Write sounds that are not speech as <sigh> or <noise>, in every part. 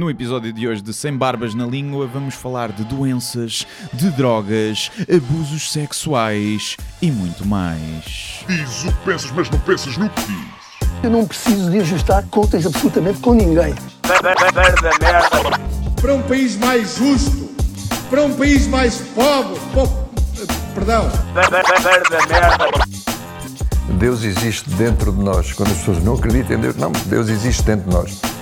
No episódio de hoje de Sem Barbas na Língua, vamos falar de doenças, de drogas, abusos sexuais e muito mais. Diz o que pensas, mas não pensas no que dizes. Eu não preciso de ajustar contas absolutamente com ninguém. para um país mais justo, para um país mais pobre, po- perdão, Deus existe dentro de nós. Quando as pessoas não acreditam em Deus, não, Deus existe dentro de nós.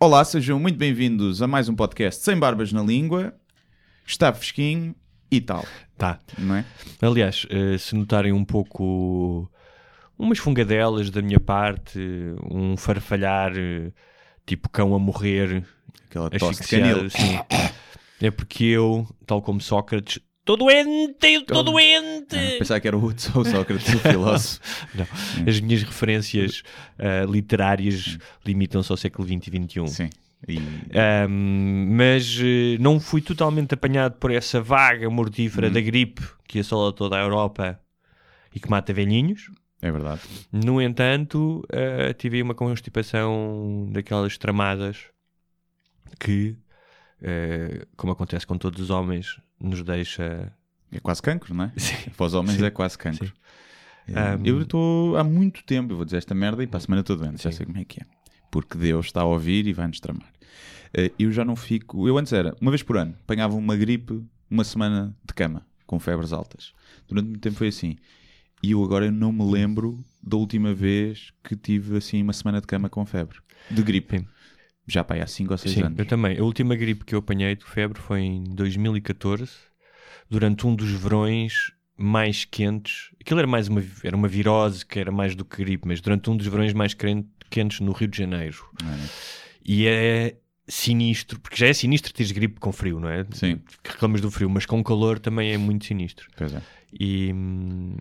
Olá, sejam muito bem-vindos a mais um podcast Sem Barbas na Língua. Está fresquinho e tal, Tá. não é? Aliás, eh, se notarem um pouco umas fungadelas da minha parte, um farfalhar eh, tipo cão a morrer, Aquela tosse de canil. assim, é porque eu, tal como Sócrates, estou doente, estou doente. Pensava que era o o Sócrates, o filósofo. <laughs> Não, as minhas referências eh, literárias limitam-se ao século XX e XXI. Sim. E Ahm, mas eh, não fui totalmente apanhado por essa vaga mortífera da gripe que assola toda a Europa e que mata velhinhos. é verdade. No entanto, eh, tive aí uma constipação daquelas tramadas que, eh, como acontece com todos os homens, nos deixa. É quase cancro, não é? <laughs> Sim. Para os homens Sim. é quase cancro. Sim. Um, Eu estou há muito tempo, eu vou dizer esta merda e para a semana estou doente, já sei como é que é. Porque Deus está a ouvir e vai-nos tramar. Eh, Eu já não fico. Eu antes era, uma vez por ano, apanhava uma gripe, uma semana de cama, com febres altas. Durante muito tempo foi assim. E eu agora não me lembro da última vez que tive assim uma semana de cama com febre. De gripe. Sim. Já para há 5 ou 6 Sim, anos. eu também. A última gripe que eu apanhei de febre foi em 2014, durante um dos verões mais quentes. Aquilo era mais uma, era uma virose que era mais do que gripe, mas durante um dos verões mais quentes no Rio de Janeiro. E é sinistro, porque já é sinistro teres gripe com frio, não é? Sim. Reclamas do frio, mas com calor também é muito sinistro. Pois é. E hum,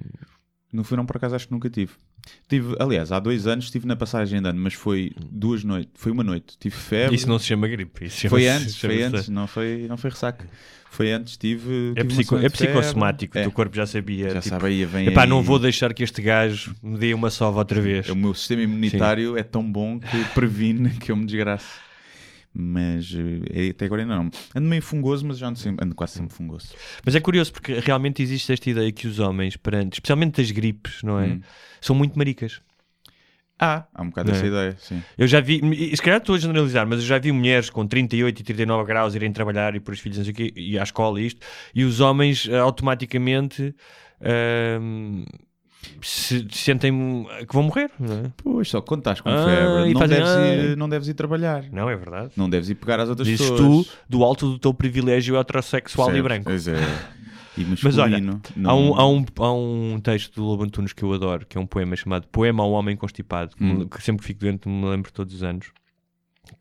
No verão, por acaso, acho que nunca tive. Tive, aliás, há dois anos estive na passagem de ano, mas foi duas noites, foi uma noite. Tive febre. isso não se chama gripe. Isso Foi chama-se- antes, foi antes, não foi, não foi ressaca. Foi antes, tive. É, tive psico- é psicossomático, o É, teu corpo já sabia. já tipo, sabe aí, vem Epá, aí- não vou deixar que este gajo me dê uma sova outra vez. O meu sistema imunitário é tão bom que previne que eu me desgrace. Mas eh, até agora ainda não. Ando meio fungoso, mas já ando, sempre, ando quase sempre fungoso. Mas é curioso porque realmente existe esta ideia que os homens, perante, especialmente das gripes, não é? Hum. São muito maricas. Ah, há um bocado é? essa ideia, sim. Eu já vi, se calhar estou a generalizar, mas eu já vi mulheres com 38 e 39 graus irem trabalhar e pôr os filhos não sei o quê, e à escola e isto, e os homens eh, automaticamente ahm, se sentem que vão morrer, não é? Pois, só quando estás com Ah, febre, e não fazem, deves, ah. ir, não deves ir trabalhar. Não é verdade? Não deves ir pegar às outras Dizes pessoas. tu do alto do teu privilégio heterossexual e Certo, branco. Pois é. E <laughs> Mas olha, masculino. Há, um, não- há, um, há um texto do Lobo Antunes que eu adoro, que é um poema chamado Poema ao Homem Constipado, Hum. que sempre que fico doente me lembro todos os anos,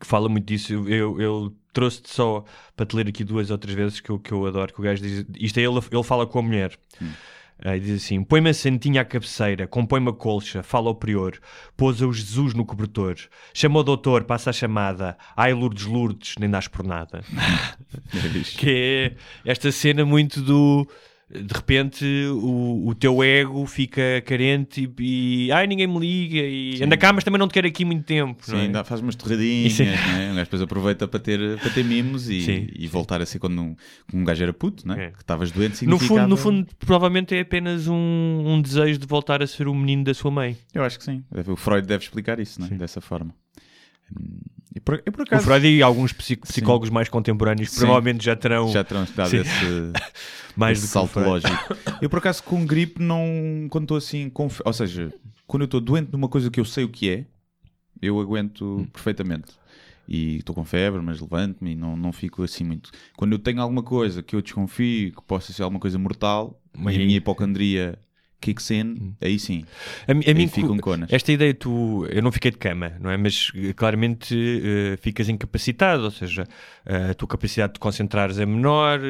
que fala muito disso. Eu, eu, trouxe-te só para te ler aqui duas ou três vezes que eu, que eu adoro, que o gajo diz, isto é ele, ele fala com a mulher. Ah, e diz assim: Põe-me a santinha à cabeceira, compõe-me a colcha, fala ao prior, pôs-a o Jesus no cobertor, chama o doutor, passa a chamada, ai Lourdes Lourdes, nem dás por nada. <laughs> que é esta cena muito do de repente o, o teu ego fica carente e, e ai ninguém me liga e anda cá mas também não te quero aqui muito tempo Sim, não é? ainda faz umas torradinhas, é- gajo depois aproveita para ter, para ter mimos e, Sim, e voltar a ser quando um, um gajo era puto, né? É. que estavas doente no significava... fundo, no fundo provavelmente é apenas um, um desejo de voltar a ser o menino da sua mãe Eu acho que sim. O Freud deve explicar isso, né? dessa forma. E por, e por o acaso Freud e alguns psicólogos mais contemporâneos Sim. provavelmente já terão já terão Sim. esse, <laughs> mais esse o salto lógico. <laughs> Eu por acaso com gripe não... Quando estou assim... Com, fe- ou seja, quando eu estou doente de uma coisa que eu sei o que é, eu aguento Hum. perfeitamente. E estou com febre, mas levanto-me e não, não fico assim muito. Quando eu tenho alguma coisa que eu desconfio que possa ser alguma coisa mortal, Mas e a minha hipocondria kicks in, aí sim. A, a Aí mim, ficam conas. esta ideia, tu, eu não fiquei de cama, não é? Mas eh, claramente eh, ficas incapacitado, ou seja, eh, a tua capacidade de te concentrares é menor,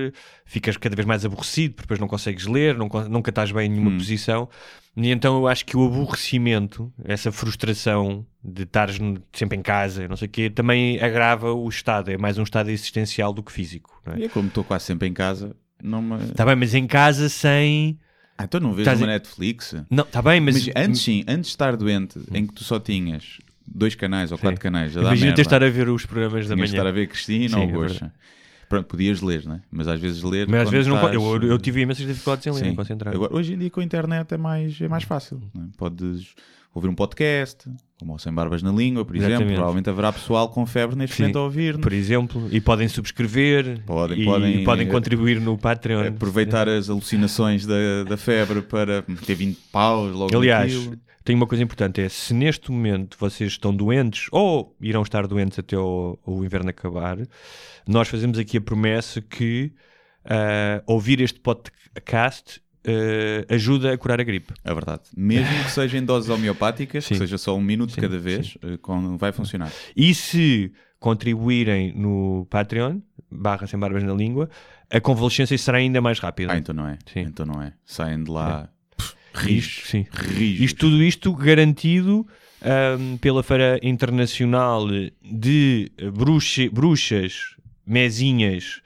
ficas cada vez mais aborrecido, porque depois não consegues ler, não, nunca estás bem em nenhuma Hum. posição. E então eu acho que o aborrecimento, essa frustração de estares sempre em casa, não sei o quê, também agrava o estado, é mais um estado existencial do que físico, não é? E é como estou quase sempre em casa, não me. Está bem, mas em casa sem. Ah, então não vês Estás uma Netflix? Não, está bem, mas. Mas antes sim, antes de estar doente, em que tu só tinhas dois canais ou quatro canais, a dar Imagina merda, ter estar a ver os programas da tinhas de manhã. estar a ver Cristina Sim, ou é verdade. Pronto, podias ler, né? Mas às vezes ler. Mas às quando vezes não. estás- Eu, eu tive imensas dificuldades em ler, Sim. em concentrar. Agora, hoje em dia com a internet é mais, é mais fácil. né? Podes ouvir um podcast, como o Sem Barbas na Língua, por exemplo. Exatamente. Provavelmente haverá pessoal com febre neste Sim. momento a ouvir. por exemplo, e podem subscrever Podem- e podem, podem, eh, contribuir no Patreon. Aproveitar as alucinações da, da febre para ter 20 paus logo Aliás, naquilo. tem uma coisa importante: é se neste momento vocês estão doentes ou irão estar doentes até o, o inverno acabar, nós fazemos aqui a promessa que ah, ouvir este podcast ah, ajuda a curar a gripe. É verdade. Mesmo que seja em doses homeopáticas, Sim. que seja só um minuto Sim, cada vez, com- vai funcionar. E se contribuírem no Patreon, barra sem barbas na língua, a convalescência será ainda mais rápida. Ah, então não é. Sim. Então não é. Saem de lá rijos. sim. Rijos. Isto, tudo isto garantido ahm, pela Feira Internacional de bruxa- Bruxas, Mezinhas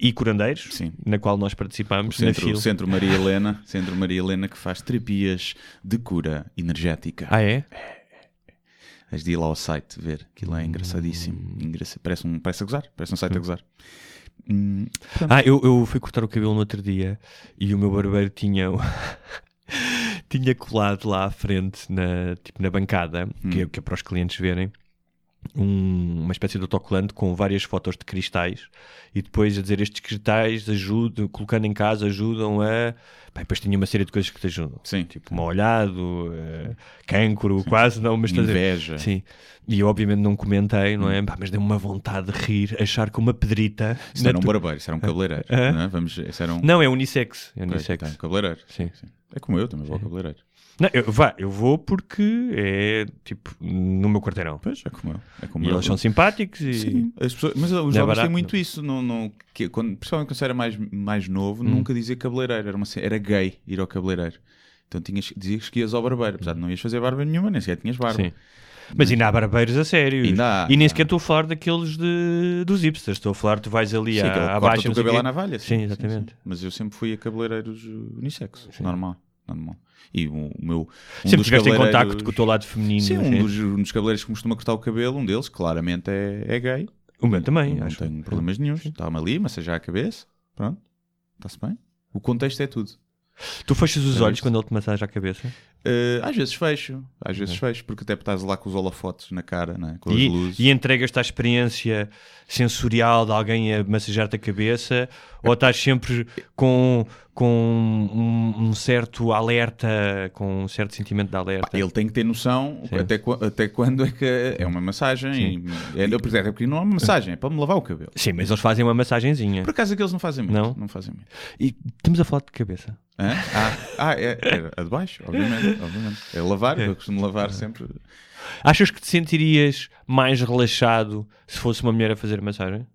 e Curandeiros, Sim. na qual nós O participamos na centro, o centro Maria Helena, <laughs> Centro Maria Helena que faz terapias de cura energética. Ah, é? Has de ir lá ao site ver, aquilo é engraçadíssimo. Engraça- Parece, um, parece a gozar, parece um site a gozar. Hum, Ah, eu, eu fui cortar o cabelo no outro dia e o meu barbeiro tinha. <laughs> tinha colado lá à frente, na, tipo, na bancada, que, é, que é para os clientes verem, um- uma espécie de autocolante com várias fotos de cristais e depois a dizer estes cristais ajudam, colocando em casa, ajudam a. Bem, depois tinha uma série de coisas que te ajudam. Sim. Tipo, mal olhado, eh, cancro, quase não, mas? Inveja. Sim. E eu obviamente não comentei, não é? Pá, mas deu uma vontade de rir, achar que uma pedrita. Isso era um tu- barbeiro, isso era um cabeleireiro. Ah. não é? Vamos, isso era um... Não, é unissex. É unissex. tá, um cabeleireiro. Sim. É como eu, também vou ao cabeleireiro. Não, eu, vá, eu vou porque é tipo no meu quarteirão. Pois, é como eu. É como E eu. eles são simpáticos e. Sim, as pessoas- mas os é jovens têm muito isso. Não, não, que, quando, principalmente quando eu era mais, mais novo, Hum. nunca dizia cabeleireiro. Era, uma, era gay ir ao cabeleireiro. Então tinhas, dizias que ias ao barbeiro. Apesar de não ias fazer barba nenhuma, nem sequer tinhas barba. Sim. Mas ainda há barbeiros a sério. Ainda há, e nem sequer estou a falar daqueles de, dos hipsters. Estou a falar, tu vais ali Sim, à, abaixo. corta o cabelo à navalha. Sim, exatamente. Mas eu sempre fui a cabeleireiros uh, unissex. Normal. normal. E o, meu. Um Sempre estiveste em contacto com o teu lado feminino. Sim, um assim. dos, um dos cabeleireiros que costuma cortar o cabelo, um deles, claramente é, é gay. O meu também, não acho. tenho problemas nenhum. Está-me ali, massajar a cabeça. Pronto. Está-se bem. O contexto é tudo. Tu fechas os É olhos isso. quando ele te massaja a cabeça? Uh, às vezes fecho, às vezes fecho, porque até estás lá com os holofotes na cara, né? com as E, luzes. e entregas-te à experiência sensorial de alguém a massajar-te a cabeça? Ou estás sempre com, com um, um certo alerta, com um certo sentimento de alerta? Pá, Ele tem que ter noção Sim. até, até quando é que é uma massagem. E, é, por exemplo, é porque não é uma massagem, é para me lavar o cabelo. Sim, mas eles fazem uma massagenzinha. Por acaso aqueles não fazem muito. Não? Não fazem muito. E estamos a falar de cabeça. Hã? Ah, ah é, é a de baixo, obviamente, obviamente. É lavar, eu costumo lavar sempre. Achas que te sentirias mais relaxado se fosse uma mulher a fazer massagem?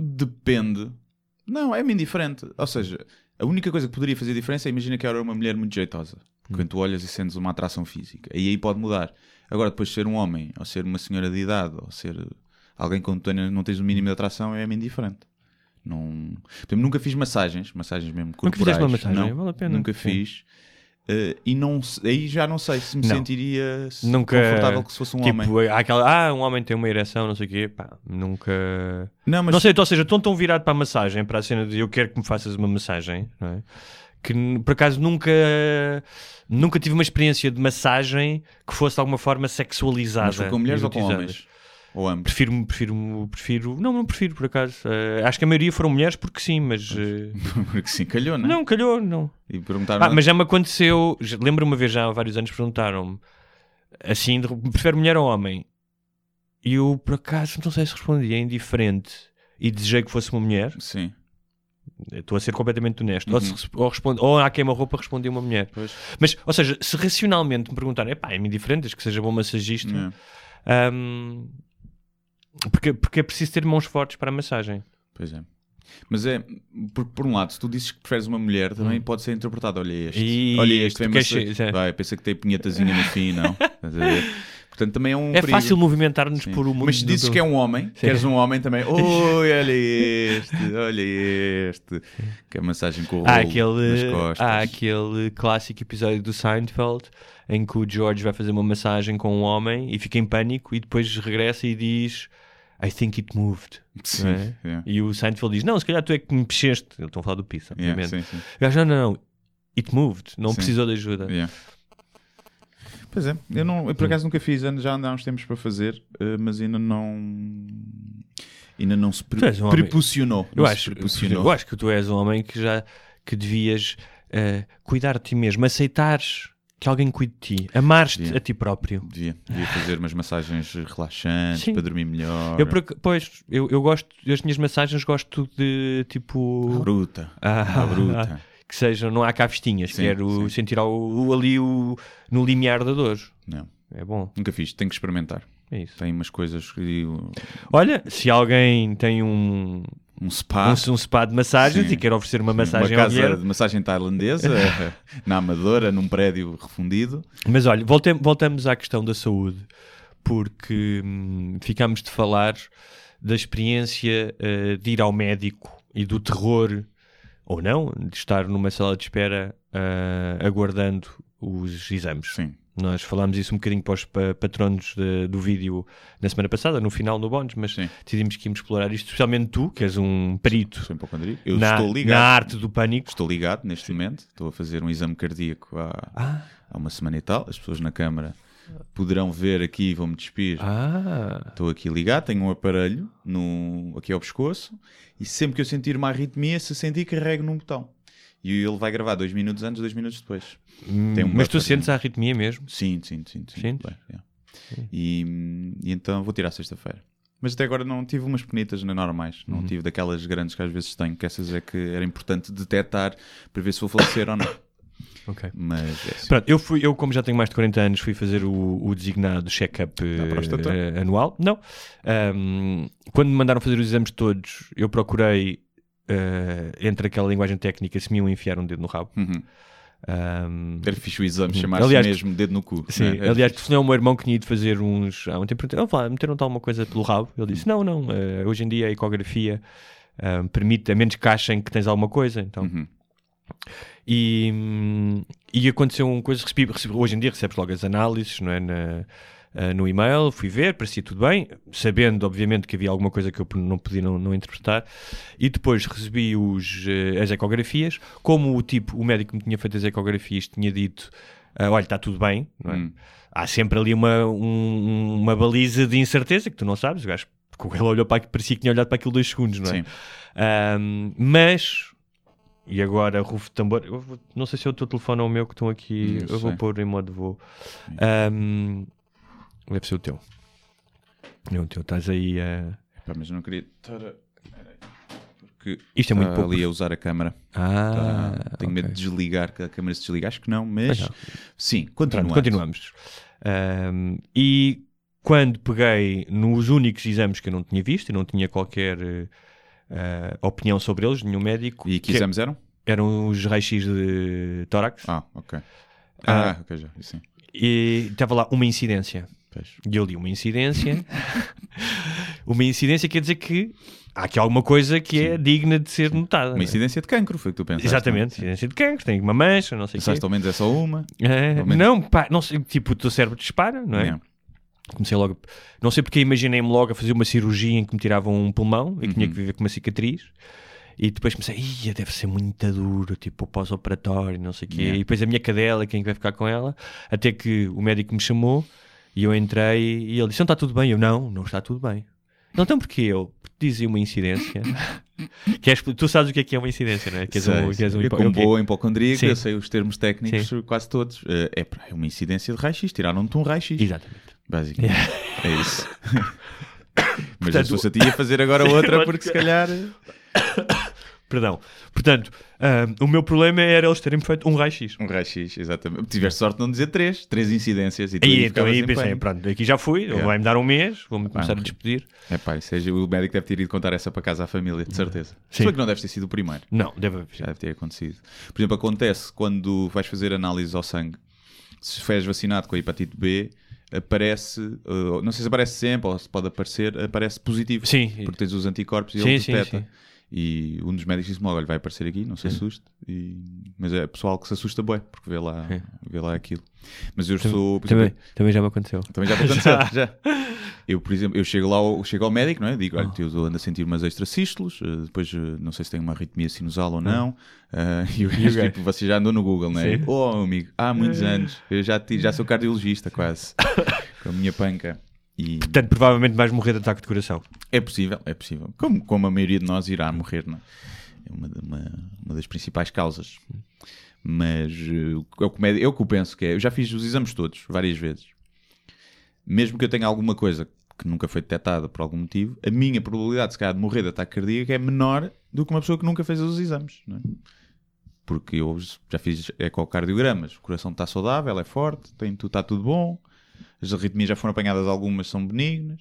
Depende. Não, é-me indiferente. Ou seja, a única coisa que poderia fazer diferença é imagina que era uma mulher muito jeitosa. Quando tu olhas e sentes uma atração física. E aí pode mudar. Agora, depois de ser um homem, ou ser uma senhora de idade, ou ser alguém com quem não tens o mínimo de atração, é-me indiferente. Não... Exemplo, nunca fiz massagens, massagens mesmo Nunca fizeste corporais. uma massagem? Não, Vale a pena. Nunca Sim. fiz. Eh, e não, aí já não sei se me Não. sentiria se- Nunca. confortável que se fosse um tipo, homem. há aquela, ah, um homem tem uma ereção, não sei o quê. Pá, nunca. Não, mas Não sei, ou seja, estão tão virado para a massagem, para a cena de eu quero que me faças uma massagem, não é? Que por acaso nunca, nunca tive uma experiência de massagem que fosse de alguma forma sexualizada. mas com mulheres ou com homens? Ou ambos? Prefiro, prefiro, prefiro. Não, não prefiro, por acaso. Eh, acho que a maioria foram mulheres porque sim, mas. eh, <laughs> Porque sim, calhou, não é? não, calhou, não. E perguntaram Ah, mas já me aconteceu. Lembro uma vez já há vários anos perguntaram-me assim: de- prefere mulher ou homem? E eu, por acaso, não sei se respondi, é indiferente. E desejei que fosse uma mulher. Sim. Estou a ser completamente honesto. Ou, se, ou, responde, ou há queima-roupa responde uma mulher. Pois. Mas, ou seja, se racionalmente me perguntarem, pá, é-me indiferente, desde que seja bom massagista, É, hum, porque, porque é preciso ter mãos fortes para a massagem. Pois é. Mas é, por, por um lado, se tu dizes que preferes uma mulher, também pode ser interpretado. Olha este. E olha este, vem massa- é. Vai, pensa que tem punhetazinha no fim, não? <laughs> Portanto, também é um é perigo. fácil movimentar-nos por mundo. Mas se dizes do- que é um homem, Sim. queres um homem também. <laughs> Oi, olha este, olha este. Que é a massagem com o rolo Há nas aquele, costas. há aquele clássico episódio do Seinfeld em que o George vai fazer uma massagem com um homem e fica em pânico e depois regressa e diz I think it moved. Sim, é? yeah. E o Seinfeld diz: Não, se calhar tu é que me mexeste. Eles estão a falar do pizza, Yeah, obviamente. sim, sim. O gajo, não, não, não. It moved. Não Sim. precisou de ajuda. Yeah. Pois é, eu, não, eu por acaso nunca fiz, já ando há uns tempos para fazer, eh, mas ainda não. Ainda não se pre- um preposicionou. Eu acho, preposicionou. eu acho que tu és um homem que já que devias eh, cuidar de ti mesmo, aceitares que alguém cuide de ti, amares-te a ti próprio. Devia, devia fazer umas massagens relaxantes Sim. para dormir melhor. Eu, pois, eu, eu gosto, as minhas massagens gosto de tipo. Bruta. Ah, Ah, bruta. Que sejam, não há cá festinhas, Sim, quero sim. sentir o- ali o, no limiar da dor. Não, É bom, nunca fiz, tenho que experimentar. é isso. Tem umas coisas que. Olha, se alguém tem um, Um spa. um, um spa de massagens Sim. e quer oferecer uma uma massagem ao casa de massagem tailandesa <laughs> na Amadora, num prédio refundido. Mas olha, voltamos à questão da saúde, porque hum, ficámos de falar da experiência eh, de ir ao médico e do terror, ou não, de estar numa sala de espera ah, aguardando os exames. Sim. Nós falámos isso um bocadinho para os pa- patronos de- do vídeo na semana passada, no final no Bónus, mas Sim. decidimos que íamos explorar isto, especialmente tu, que és um perito. Eu na, estou ligado. na arte do pânico. Estou ligado neste momento. Estou a fazer um exame cardíaco há, Ah, há uma semana e tal. As pessoas na câmara poderão ver aqui, vão-me despir. ah, Estou aqui ligado, tenho um aparelho no, aqui ao pescoço e sempre que eu sentir uma arritmia, se sentir, carrego num botão. E ele vai gravar dois minutos antes, dois minutos depois. Tem um mas tu sentes a arritmia mesmo? Sim, sim, sim. sim. Sentes? Bem, e, e então vou tirar sexta-feira. Mas até agora não tive umas pequenitas nem normais. Uhum. Não tive daquelas grandes que às vezes tenho, que essas é que era importante detectar para ver se vou falecer ou não. <coughs> Ok. Mas é assim. Pronto, eu fui, eu como já tenho mais de 40 anos, fui fazer o, o designado check-up eh, anual. Não. Ahm, quando me mandaram fazer os exames todos, eu procurei, eh, entre aquela linguagem técnica, se me iam enfiar um dedo no rabo. Uhum. Ahm, Era fixe o exame, chamar-se Aliás, mesmo dedo no cu. Sim, né? Aliás, telefonei ao meu irmão que tinha ido fazer uns. Há um tempo, "Oh, lá, meteram-te alguma coisa pelo rabo? Ele disse: Não, não, eh, hoje em dia a ecografia permite, a menos que achem que tens alguma coisa. Então, Uhum. E, e aconteceu uma coisa, recebi, recebi- hoje em dia recebes logo as análises não é, na- ah, no e-mail, fui ver, parecia tudo bem, sabendo obviamente que havia alguma coisa que eu não podia não, não interpretar, e depois recebi os, eh, as ecografias, como o tipo, o médico que me tinha feito as ecografias tinha dito, ah, olha, está tudo bem, é? Hum. há sempre ali uma, um- uma baliza de incerteza que tu não sabes, o gajo, porque ele olhou para aquilo, parecia que tinha olhado para aquilo dois segundos, não é? Sim. Ahm, mas, e agora, Rufo de Tambor, vou- não sei se é o teu telefone ou o meu que estão aqui, Não eu vou pôr em modo voo. Ahm, deve ser o teu. É o teu, estás aí a. Pá, mas eu não queria estar. Porque Isto é muito está pouco. ali a usar a câmara. Ah, Tá- Tenho medo ok. de desligar, que a câmara se desliga. Acho que não, mas... Não. Sim, Pronto, continuamos. continuamos. Ahm, e quando peguei nos únicos exames que eu não tinha visto e não tinha qualquer ah, opinião sobre eles, nenhum médico, E que exames eram? eram os raios-x de tórax, Ah, ok. Ah. Ah, ok, já. Sim. e estava lá uma incidência. Pois. E eu li uma incidência. <laughs> uma incidência quer dizer que há aqui alguma coisa que é digna de ser notada. Uma é? incidência de cancro, foi o que tu pensaste. Exatamente, é? incidência de cancro, tem uma mancha, não sei o quê. Pensaste ao menos é só uma. É, não, pá, não sei, tipo, o teu cérebro dispara, não é? Não. Comecei logo, não sei porque imaginei-me logo a fazer uma cirurgia em que me tiravam um pulmão e que tinha que viver com uma cicatriz. E depois comecei, ia, deve ser muito duro, tipo, pós-operatório, não sei o quê. Yeah. E depois a minha cadela, quem é vai ficar com ela? Até que o médico me chamou e eu entrei e ele disse: Não está tudo bem? Eu, não, não está tudo bem. Não, então porquê? Eu dizia uma incidência. Queres, tu sabes o que é que é uma incidência, não é? Que és um, Sei, que és um hipo- como o quê? boa hipocondríaca, Sim. eu sei os termos técnicos quase todos. Eh, é, é uma incidência de raio-x. Tiraram-te um raio-x. Exatamente. Basicamente. É isso. <coughs> Mas Portanto, se fosse a fazer agora <laughs> outra, Outra. porque se calhar. Perdão. Portanto, ah, o meu problema era eles terem feito um raio-x. Um raio-x, exatamente. Tiveste sorte de não dizer três, três incidências. E tu Aí, então, aí pensei, pronto, aqui já fui, Yeah. vai-me dar um mês, vou-me começar a despedir. É pá, seja, o médico deve ter ido contar essa para casa à família, de certeza. Sim. Só que não deve ter sido o primeiro. Não, deve Já deve ter acontecido. Por exemplo, acontece quando vais fazer análises ao sangue, se fores vacinado com a hepatite B, aparece, uh, não sei se aparece sempre ou se pode aparecer, aparece positivo. Sim. Porque tens os anticorpos e Sim, ele sim, detecta. sim. E um dos médicos disse-me olha, vai aparecer aqui, não se assuste. E... Mas é pessoal que se assusta bem, porque vê lá, vê lá aquilo. Mas eu sou. por Também, exemplo, também já me aconteceu. também já me aconteceu, <laughs> já. Eu, por exemplo, eu chego lá, ao, chego ao médico, não é? Digo, olha, eu ando a sentir umas extracístolos, eh, depois eh, não sei se tenho uma arritmia sinusal ou não. eh, <laughs> e o gajo, tipo, você já andou no Google, não é? Sim. Oh, amigo, há muitos <laughs> anos, eu já, já sou cardiologista quase, com a minha panca. E Portanto, provavelmente vais morrer de ataque de coração. é possível, é possível. Como, como a maioria de nós irá morrer, não é? É uma, uma, uma das principais causas. Mas eh, é que é que eu penso que é. Eu já fiz os exames todos, várias vezes. Mesmo que eu tenha alguma coisa que nunca foi detectada por algum motivo, a minha probabilidade, se calhar, de morrer de ataque cardíaco é menor do que uma pessoa que nunca fez os exames. É? Porque eu já fiz ecocardiogramas, o coração está saudável, é forte, tem, tudo- está tudo bom, as arritmias já foram apanhadas, algumas são benignas.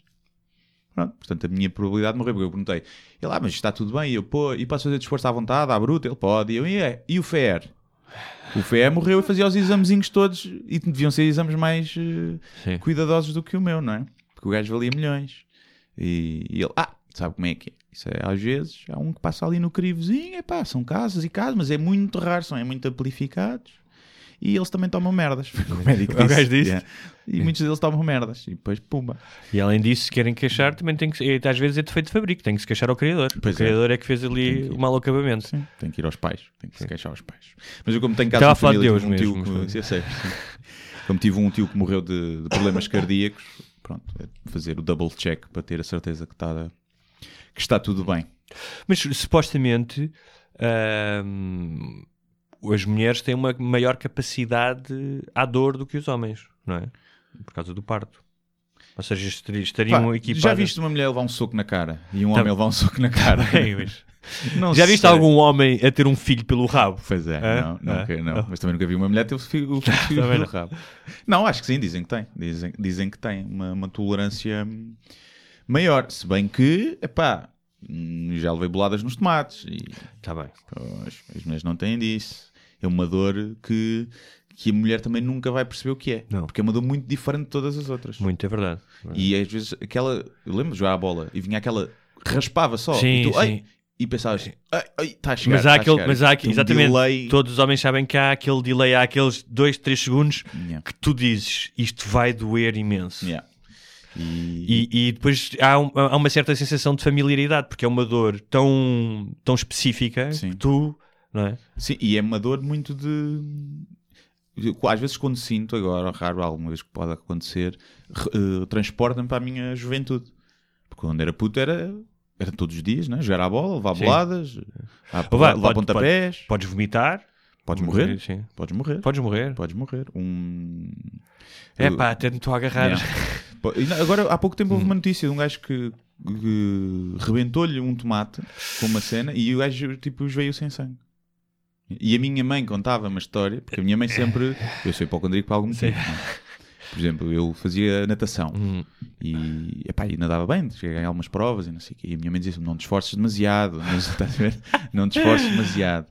Pronto, portanto, a minha probabilidade de morrer, porque eu perguntei, ele, ah, mas está tudo bem, e eu, pô, e posso fazer desporto à vontade, à bruta? Ele pode, e eu, e, é, e o FER? O FER morreu e fazia os examezinhos todos, e deviam ser exames mais Sim. cuidadosos do que o meu, não é? Porque o gajo valia milhões. E, e ele, ah, sabe como é que é? Isso é, às vezes, há um que passa ali no crivozinho, é pá, são casos e casos, mas é muito raro, são é muito amplificados. E eles também tomam merdas. <laughs> o que médico O gajo disse? Yeah. E muitos deles tomam merdas. E depois, pumba. E além disso, se querem queixar, também tem que ser, às vezes é defeito de fabrico, tem que se queixar ao criador. Pois o é. criador é. que fez ali que- o mau acabamento. Sim, tem que ir aos pais, tem que se queixar aos pais. Mas eu, como tenho casos Estava a de falar de família, Deus um tio mesmo, que, foi. eu sei, como tive um tio que morreu de, de problemas cardíacos, pronto, é fazer o double check para ter a certeza que está, que está tudo bem. Mas supostamente ahm, as mulheres têm uma maior capacidade à dor do que os homens, não é? Por causa do parto. Ou seja, estari- estariam Pá, equipadas. já viste uma mulher levar um soco na cara e um homem levar um soco na cara? Bem, mas- <laughs> Já viste sei. algum homem a ter um filho pelo rabo? Pois é, Hã? não, Hã? ok, não. Mas também nunca vi uma mulher ter o filho, o <laughs> filho Também no não. rabo. Não, acho que sim, dizem que tem. Dizem, dizem que tem uma, uma tolerância maior. Se bem que, epá, hum, já levei boladas nos tomates. E, Está bem. pois, as mulheres não têm disso. É uma dor que, que a mulher também nunca vai perceber o que é. Não. Porque é uma dor muito diferente de todas as outras. Muito, é verdade. E às vezes aquela. Eu lembro de jogar a bola e vinha aquela. Raspava só. Sim, e tu, sim. e pensavas, está a chegar. Mas há tá aquele, mas há Tem um exatamente, delay. todos os homens sabem que há aquele delay, há aqueles 2, 3 segundos Yeah. que tu dizes isto vai doer imenso. Yeah. E, E, e depois há, um- há uma certa sensação de familiaridade, porque é uma dor tão, tão específica Sim. que tu, não é? sim, e é uma dor muito de. Às vezes, quando sinto, agora, raro, alguma vez que pode acontecer, eh, transporta-me para a minha juventude. Porque quando era puto era, era todos os dias, né? jogar à bola, levar Sim. boladas, a, levar pode- pontapés. Podes vomitar, Podes morrer. Sim. Podes morrer. Podes morrer. Podes morrer. Um... É pá, até me estou a agarrar. <laughs> Agora, há pouco tempo houve uma notícia de um gajo que, que rebentou-lhe um tomate com uma cena e o gajo tipo veio sem sangue. E a minha mãe contava uma história, porque a minha mãe sempre. Eu sou hipocondríaco por algum motivo. é? Por exemplo, eu fazia natação Hum. e, epá, e nadava bem, cheguei a ganhar algumas provas e não sei o quê. E a minha mãe dizia não te esforces demasiado, <laughs> ver? não te esforces demasiado.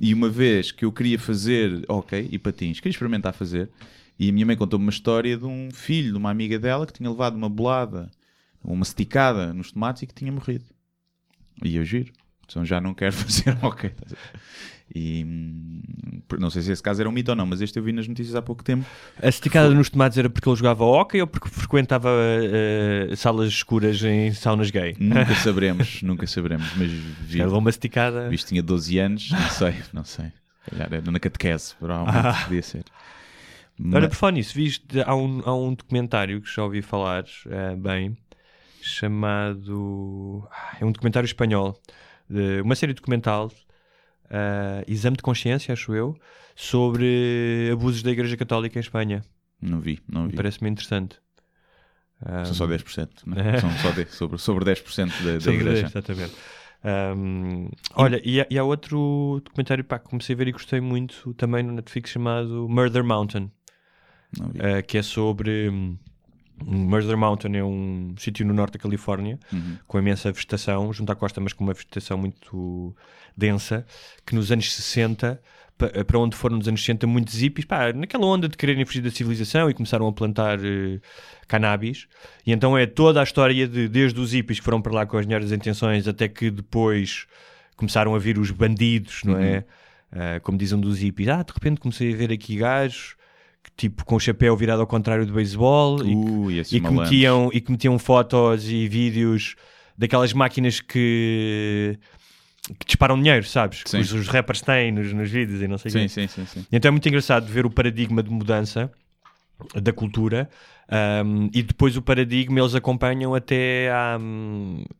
E uma vez que eu queria fazer, ok, e patins, queria experimentar fazer, e a minha mãe contou-me uma história de um filho de uma amiga dela que tinha levado uma bolada, uma esticada nos tomates e que tinha morrido. E eu giro. Então já não quero <laughs> fazer, ok. E hum, não sei se esse caso era um mito ou não, mas este eu vi nas notícias há pouco tempo. A esticada nos tomates era porque ele jogava hóquei ou porque frequentava eh, salas escuras em saunas gay? Nunca <laughs> saberemos, nunca saberemos, mas vi, levou uma esticada. Visto tinha 12 anos, não sei, não sei. Se calhar era na catequese, provavelmente podia ser. Olha, por falar nisso, viste, há um, há um documentário que já ouvi falar eh, bem, chamado. ah, É um documentário espanhol, de- uma série documental, eh, Exame de Consciência, acho eu, sobre abusos da Igreja Católica em Espanha. não vi, não vi. Parece-me interessante. Ah, São só 10%, né? <laughs> São só 10, sobre, sobre 10% da, da sobre- igreja. Exatamente. Um, olha, e há, e há outro documentário pá, que comecei a ver e gostei muito também no Netflix chamado Murder Mountain. Uh, que é sobre. hum, Murder Mountain é um sítio no norte da Califórnia Uhum. com imensa vegetação, junto à costa, mas com uma vegetação muito densa, que nos anos 60, pa- para onde foram nos anos 60 muitos hippies, pá, naquela onda de quererem fugir da civilização e começaram a plantar eh, cannabis. E então é toda a história de, desde os hippies que foram para lá com as melhores intenções até que depois começaram a vir os bandidos, não é? Ah, como dizem dos hippies, ah, de repente comecei a ver aqui gajos tipo com o chapéu virado ao contrário do beisebol e, Ui, esses e que, metiam, e que metiam fotos e vídeos daquelas máquinas que, que disparam dinheiro, sabes? Que Sim. os, os rappers têm nos, nos vídeos e não sei o Sim, quê. sim, sim, sim. Então é muito engraçado ver o paradigma de mudança da cultura um, e depois o paradigma eles acompanham até à,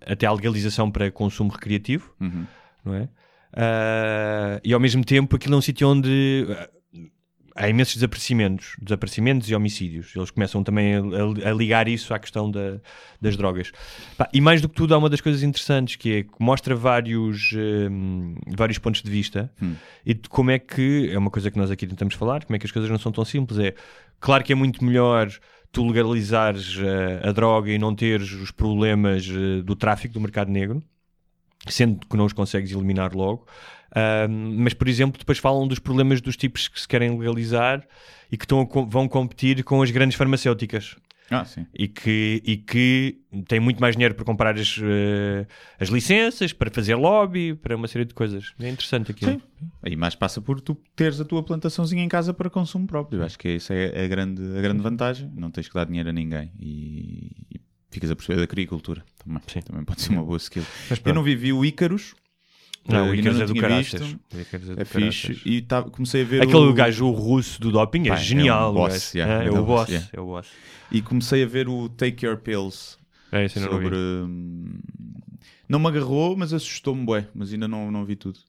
até à legalização para consumo recreativo, Uhum. não é? Ah, e ao mesmo tempo aquilo é um sítio onde ah, há imensos desaparecimentos, desaparecimentos e homicídios. Eles começam também a, a- ligar isso à questão da- das drogas. E mais do que tudo, há uma das coisas interessantes que é que mostra vários, hum, vários pontos de vista Hum. e de como é que, é uma coisa que nós aqui tentamos falar, como é que as coisas não são tão simples. É claro que é muito melhor tu legalizares eh, a droga e não teres os problemas eh, do tráfico, do mercado negro, sendo que não os consegues eliminar logo. Ahm, mas, por exemplo, depois falam dos problemas dos tipos que se querem legalizar e que estão a vão competir com as grandes farmacêuticas Ah, e que, e que têm muito mais dinheiro para comprar as, eh, as licenças, para fazer lobby, para uma série de coisas. É interessante aqui. Sim. Aí mais passa por tu teres a tua plantaçãozinha em casa para consumo próprio. Acho que essa é a grande, a grande vantagem. Não tens que dar dinheiro a ninguém. E, e ficas a perceber da agricultura. Também, Sim. também pode ser uma boa skill. Mas Eu não vivi o Ícaros. Não, Eh, o Icarus não é do. O Icarus é É fixe. E tá- comecei a ver Aquele o... gajo russo do doping é Pá, é genial. um o boss, yeah, é, é o um boss, yeah. É o boss. E comecei a ver o Take Your Pills. É, não sobre... vi. hum, Não me agarrou, mas assustou-me bué. Mas ainda não, não vi tudo.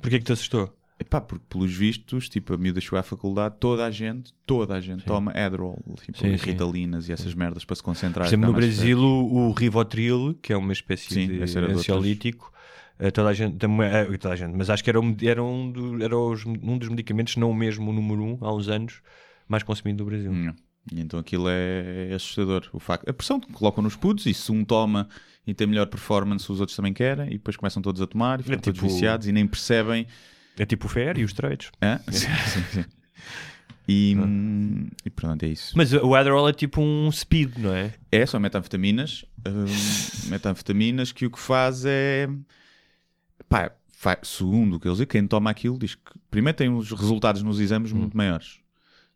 Porquê que te assustou? Epá, porque pelos vistos, tipo, a miúda chegou à faculdade, toda a gente, toda a gente toma Adderall, tipo, Sim, e sim. Ritalinas e essas merdas para se concentrar. Por exemplo, no Brasil, o, o Rivotril, que é uma espécie Sim, de ansiolítico, toda a gente, também, eh, toda a gente, mas acho que era, um, era, um, do- era os- um dos medicamentos, não o mesmo o número um, há uns anos, mais consumido no Brasil. Hum, E então aquilo é, é assustador. O facto, a pressão que colocam nos putos e se um toma e tem melhor performance, os outros também querem e depois começam todos a tomar e ficam todos tipo- viciados e nem percebem. É tipo o FER e os esteroides. Hã? <laughs> Sim, sim, sim. E, hum, e pronto, é isso. Mas o Adderall é tipo um speed, não é? É, são metanfetaminas. hum, metanfetaminas que o que faz é. Pá, segundo o que eles dizem, quem toma aquilo diz que primeiro tem os resultados nos exames muito maiores.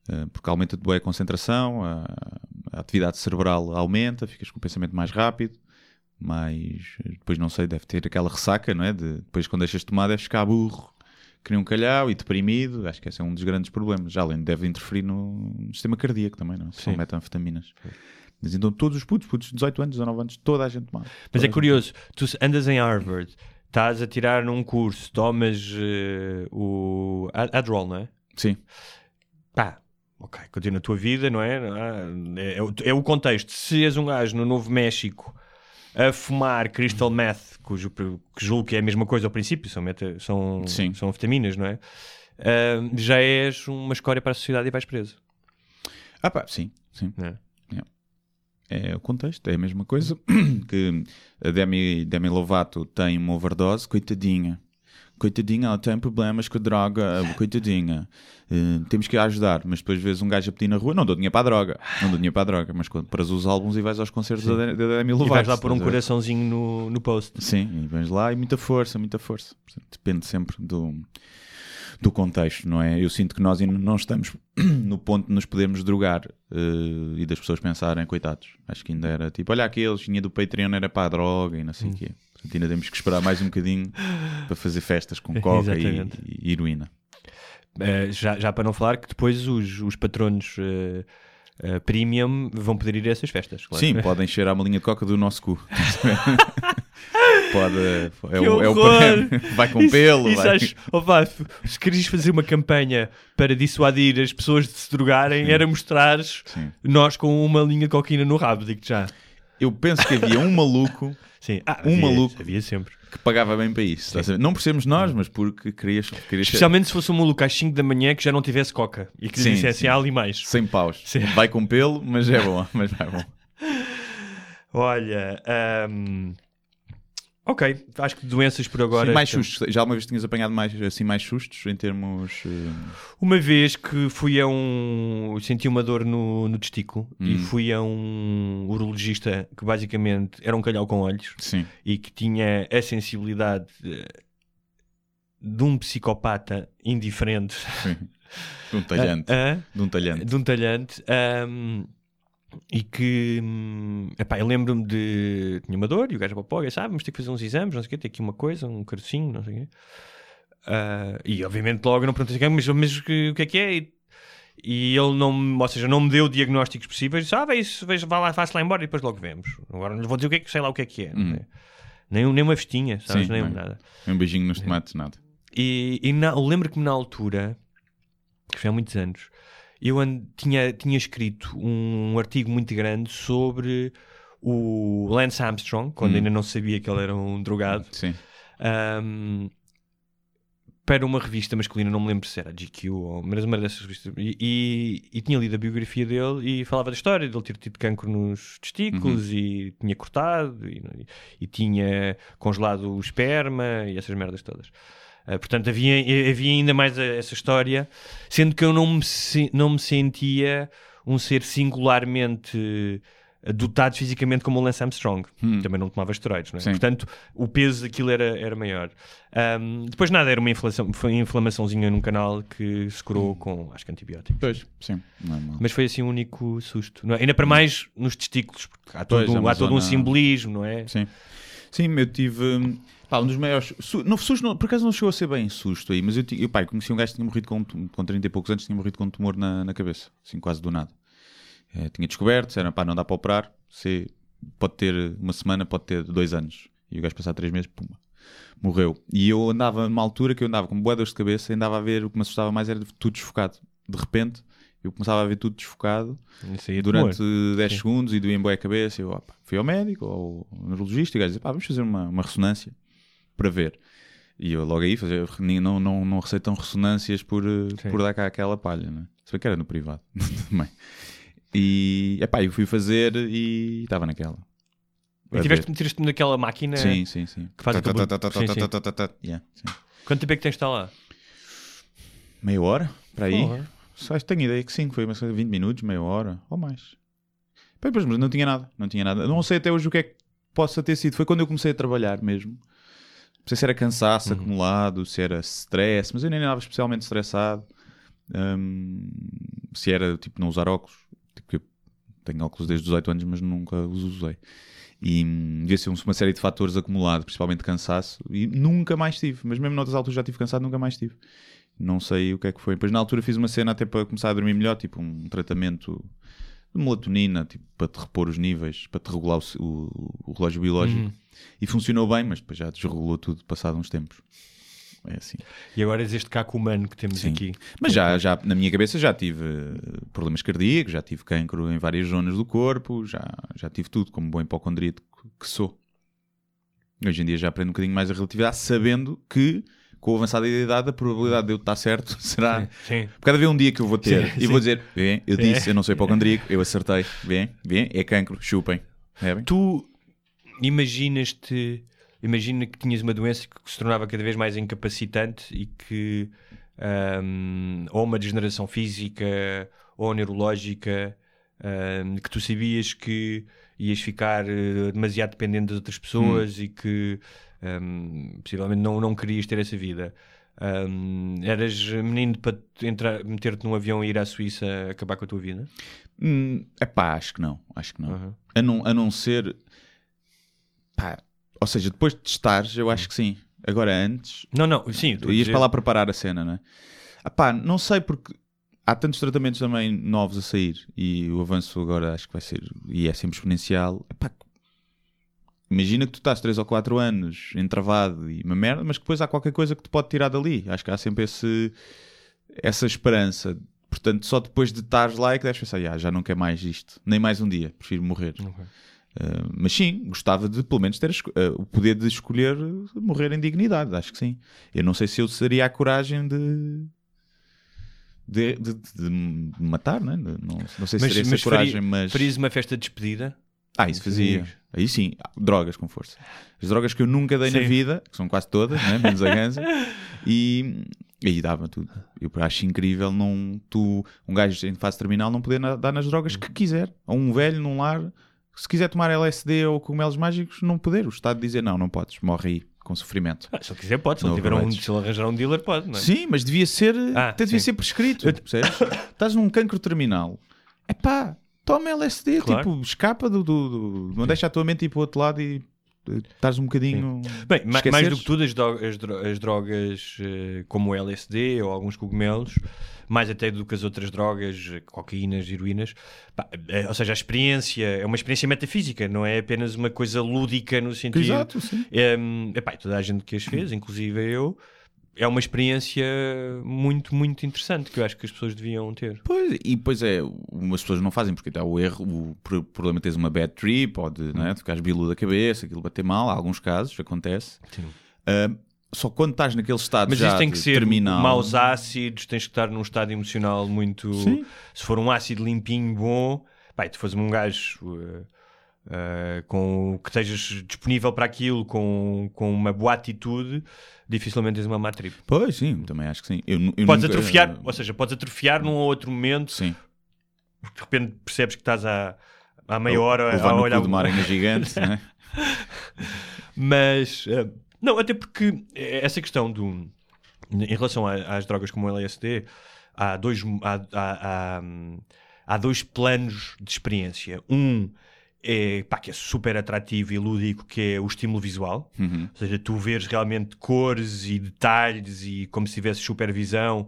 Uh, porque aumenta de boa a concentração, a, a atividade cerebral aumenta, ficas com o pensamento mais rápido, mas depois não sei, deve ter aquela ressaca, não é? De, depois quando deixas de tomar, deves ficar burro, que nem um calhau e deprimido. Acho que esse é um dos grandes problemas. Já além de deve interferir no, no sistema cardíaco também, não é? São Sim. metanfetaminas. Mas então todos os putos, putos de 18 anos, 19 anos, toda a gente toma. Mas é curioso, tu andas em Harvard, estás a tirar num curso, tomas eh, o Ad- Adderall, não é? Sim, Pá, ok, continua a tua vida, não é? É, é o- é o contexto. Se és um gajo no Novo México a fumar crystal meth, cujo que julgo que é a mesma coisa ao princípio, são, meta, são, Sim. são vitaminas, não é? Ah, já és uma escória para a sociedade e vais preso. Ah pá, sim, sim. é? É o contexto, é a mesma coisa <clears throat> que a Demi, Demi Lovato tem uma overdose, coitadinha. Coitadinha, ela tem problemas com a droga, <laughs> coitadinha. Eh, temos que a ajudar, mas depois vês um gajo a pedir na rua, não dou dinheiro para a droga, não dou dinheiro para a droga, mas quando paras os álbuns e vais aos concertos da, da Demi E Lovato. vais lá pôr um coraçãozinho no, no post. Sim, e vens lá e muita força, muita força. Depende sempre do, do contexto, não é? Eu sinto que nós ainda não estamos <clears throat> no ponto de nos podermos drogar eh, e das pessoas pensarem, coitados. Acho que ainda era tipo, olha aqueles, tinha do Patreon, era para a droga e não sei o quê. Portanto, ainda temos que esperar mais um bocadinho <laughs> para fazer festas com coca e, e heroína. Uh, já, já para não falar que depois os, os patronos uh, uh, premium vão poder ir a essas festas. Claro. Sim, <laughs> podem cheirar uma linha de coca do nosso cu. <laughs> Pode, é, o, é o prémio. Vai com pelo. Isso vai- acho, oh, vá, se querias fazer uma campanha para dissuadir as pessoas de se drogarem, era mostrares Sim. nós com uma linha de cocaína no rabo, digo já. Eu penso que havia um maluco <laughs> Sim. Ah, Um havia- maluco. Havia sempre. que pagava bem para isso. Não por sermos nós, mas porque querias, querias ser Especialmente se fosse um maluco às 5 da manhã que já não tivesse coca e que Sim, dissesse sim. "Ah, ali mais. 100 paus. Sim. Vai com pelo, mas é bom. <laughs> Mas vai bom. Olha, ahm, ok, acho que doenças por agora. Sim, mais sustos. Já alguma vez tinhas apanhado mais, assim, mais sustos em termos. eh, Uma vez que fui a um. senti uma dor no, no testículo e Hum. fui a um urologista que basicamente era um calhau com olhos Sim. e que tinha a sensibilidade eh, de um psicopata indiferente. sim. De um talhante. <laughs> Ah, De um talhante. de um talhante ahm, e que hum, epá, eu lembro-me de tinha uma dor e o gajo papou, sabe, vamos ter que fazer uns exames, não sei o quê, tem aqui uma coisa, um carocinho, não sei o quê. Ah, e obviamente logo eu não perguntei assim, mas, mas o que o que é que é? E, e ele não, ou seja, não me deu diagnósticos possíveis, disse, ah, vai, isso, veja, vá lá, faça lá embora e depois logo vemos. Agora não vou dizer o que é que sei lá o que é que é. é? Nem, nem uma festinha, sabes? Sim, nem é? nada. Um beijinho nos tomates, nada. E, e na- eu lembro que na altura, que foi há muitos anos, eu an- tinha, tinha escrito um artigo muito grande sobre o Lance Armstrong, quando Hum. ainda não sabia que ele era um drogado, Sim. ahm, para uma revista masculina, não me lembro se era GQ ou mas uma dessas revistas, e, e- e tinha lido a biografia dele e falava da história dele ter tido cancro nos testículos e tinha cortado e, e tinha congelado o esperma e essas merdas todas. Uh, portanto, havia, havia ainda mais a- essa história, sendo que eu não me, não me sentia um ser singularmente dotado fisicamente como o Lance Armstrong. Também não tomava esteroides, não é? Portanto, o peso daquilo era, era maior. Um, depois nada, era uma inflação, foi uma inflamaçãozinha num canal que se curou com, acho que antibióticos. Pois, sim. Normal. Mas foi assim o único susto. não é? Ainda para mais nos testículos, porque há todo, Pois, é uma há todo um zona- simbolismo, não é? Sim. Sim, eu tive. Pá, um dos maiores. Não, susto, não, por acaso não chegou a ser bem susto aí, mas eu, eu pá, eu conheci um gajo que tinha morrido com, com 30 e poucos anos, tinha morrido com um tumor na, na cabeça, assim, quase do nada. Eh, tinha descoberto, disseram, pá, não dá para operar, você pode ter uma semana, pode ter dois anos. E o gajo passar três meses, pumba, morreu. E eu andava numa altura que eu andava com boedas de cabeça, andava a ver, o que me assustava mais era tudo desfocado. De repente, eu começava a ver tudo desfocado é durante tumor. 10 Sim. segundos e doía-me a cabeça. Eu opa, fui ao médico, ao neurologista, e o gajo disse: pá, vamos fazer uma, uma ressonância para ver. E eu logo aí fazer, não, não, não receitam ressonâncias por, eh, Sim. por dar cá aquela palha, né? Se bem que era no privado <laughs> também. E epá, eu fui fazer e estava naquela. E tiveste meteste naquela máquina. Sim, sim, sim. que faz aquele. Quanto tempo é que tens de estar lá? Meia hora? Para aí? Acho que tenho ideia que sim, foi mas 20 minutos, meia hora ou mais. Mas não tinha nada, não tinha nada. Não sei até hoje o que é que possa ter sido. Foi quando eu comecei a trabalhar mesmo. Não sei se era cansaço Uhum. acumulado, se era stress, mas eu nem estava especialmente estressado. Hum, se era tipo não usar óculos, tipo, eu tenho óculos desde os 18 anos, mas nunca os usei. E hum, devia ser um- uma série de fatores acumulados, principalmente cansaço, e nunca mais tive. Mas mesmo noutras alturas já tive cansado, nunca mais tive. Não sei o que é que foi. Depois na altura fiz uma cena até para começar a dormir melhor, tipo um tratamento melatonina, tipo, para te repor os níveis, para te regular o, o- o relógio biológico. Uhum. E funcionou bem, mas depois já desregulou tudo passado uns tempos. É assim. E agora és este caco humano que temos Sim. aqui. Mas já, já na minha cabeça já tive eh, problemas cardíacos, já tive cancro em várias zonas do corpo, já, já tive tudo, como bom hipocondríaco que sou. Hoje em dia já aprendo um bocadinho mais a relatividade, sabendo que com o avançado da idade a probabilidade de eu estar certo <laughs> será. Sim. Por cada vez um dia que eu vou ter Sim, e vou dizer, bem, eu Sim. disse, eu não sou hipocondríaco, eu acertei, bem, bem, é cancro, chupem. É bem? Tu imaginas-te, imagina que tinhas uma doença que se tornava cada vez mais incapacitante e que ahm, ou uma degeneração física ou neurológica ahm, que tu sabias que ias ficar eh, demasiado dependente das outras pessoas e que ahm, possivelmente não, não querias ter essa vida. Ahm, eras menino para meter-te num avião e ir à Suíça acabar com a tua vida? Hum, epá, acho que não, acho que não. Uhum. A não, a não ser. Pá, ou seja, depois de testares, eu acho que sim. Agora, antes, Não, não, sim. a ias dizer- para lá preparar a cena, não é? Ah, pá, não sei porque há tantos tratamentos também novos a sair e o avanço agora acho que vai ser, e é sempre exponencial. Epá, imagina que tu estás 3 ou 4 anos entravado e uma merda, mas que depois há qualquer coisa que te pode tirar dali. Acho que há sempre esse, essa esperança. Portanto, só depois de estares lá é que deves pensar, "Ya, já não quer mais isto, nem mais um dia, prefiro morrer. Ok. Uh, mas sim, gostava de pelo menos ter uh, o poder de escolher morrer em dignidade, acho que sim. Eu não sei se eu teria a coragem de. De, de- de matar, né? Não, não sei se Mas, teria mas essa coragem, faria- mas. farias uma festa de despedida? Ah, isso fazia. Aí sim, drogas com força. As drogas que eu nunca dei na Sim. vida, que são quase todas, né? menos a ganza, <laughs> e, e aí dava tudo. Eu acho incrível não, tu, um gajo em fase terminal não poder na- dar nas drogas que quiser. Ou um velho num lar, se quiser tomar LSD ou cogumelos mágicos, não poder. O Estado dizer não, não podes, morre aí com sofrimento. Ah, se ele quiser, pode. Se ele, Não tiver um, se ele arranjar um dealer, pode. Não é? Sim, mas devia ser, Ah, até devia sim. ser prescrito. <laughs> Estás num cancro terminal. É pá, toma LSD, Claro. tipo, escapa do, do, do- Não deixa a tua mente ir para o outro lado e eh, estás um bocadinho. Bem, ma- mais esqueceres. do que tudo, as, dro- as dro- as drogas eh, como o LSD ou alguns cogumelos, mais até do que as outras drogas, eh, cocaínas, heroínas, pá, ou seja, a experiência é uma experiência metafísica, não é apenas uma coisa lúdica no sentido. Exato, sim. Epá, e toda a gente que as fez, inclusive eu, é uma experiência muito, muito interessante que eu acho que as pessoas deviam ter. Pois, e depois é, umas pessoas não fazem porque dá o erro, o pro- problema de teres uma bad trip ou de, é, de ficares bilu da cabeça, aquilo bater mal, há alguns casos, acontece. Ah, só quando estás naquele estado Mas já isso tem que ser terminal. maus ácidos, tens que estar num estado emocional muito. Sim. Se for um ácido limpinho, bom, e tu fores um gajo uh, uh, com, que estejas disponível para aquilo, com, com uma boa atitude, dificilmente tens uma má trip. Pois, sim, também acho que sim. Eu, eu Podes nunca- atrofiar, ou seja, podes atrofiar num ou outro momento, Sim. de repente percebes que estás há, há meia Ou- hora levar a no olhar uma aranha <laughs> gigante, não é? Mas, eh, não, até porque essa questão do. Em relação a- às drogas como o LSD, há dois, há, há- há, hum, há dois planos de experiência. Um é, pá, que é super atrativo e lúdico, que é o estímulo visual. Uhum. Ou seja, tu vês realmente cores e detalhes e como se tivesse supervisão.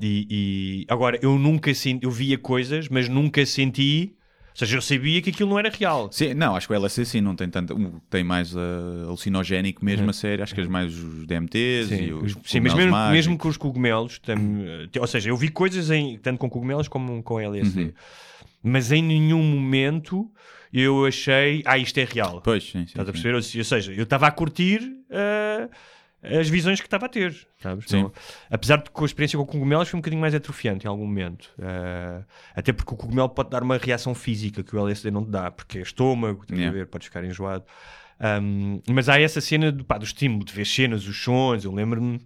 E, e- agora, eu nunca senti, eu via coisas, mas nunca senti. Ou seja, eu sabia que aquilo não era real. Sim, não, acho que o LSD sim, não tem tanto. o- Tem mais uh, alucinogénico mesmo a sério. Acho que é mais os DMTs e os. Uhum. Sim, mas mesmo, mágicos. mesmo com os cogumelos, tam- eh, ou seja, eu vi coisas em, tanto com cogumelos como com LSD, Uhum. Mas em nenhum momento eu achei, ah, isto é real. Pois, sim, sim. Estás a perceber? Ou se- ou seja, eu estava a curtir eh, as visões que estava a ter. Sabes? Sim. Não- apesar de que com a experiência com cogumelos foi um bocadinho mais atrofiante em algum momento. Eh, até porque o cogumelo pode dar uma reação física que o LSD não te dá, porque é estômago, a Yeah. ver, podes ficar enjoado. Um, mas há essa cena do, pá, do estímulo, de ver cenas, os sons. Eu lembro-me de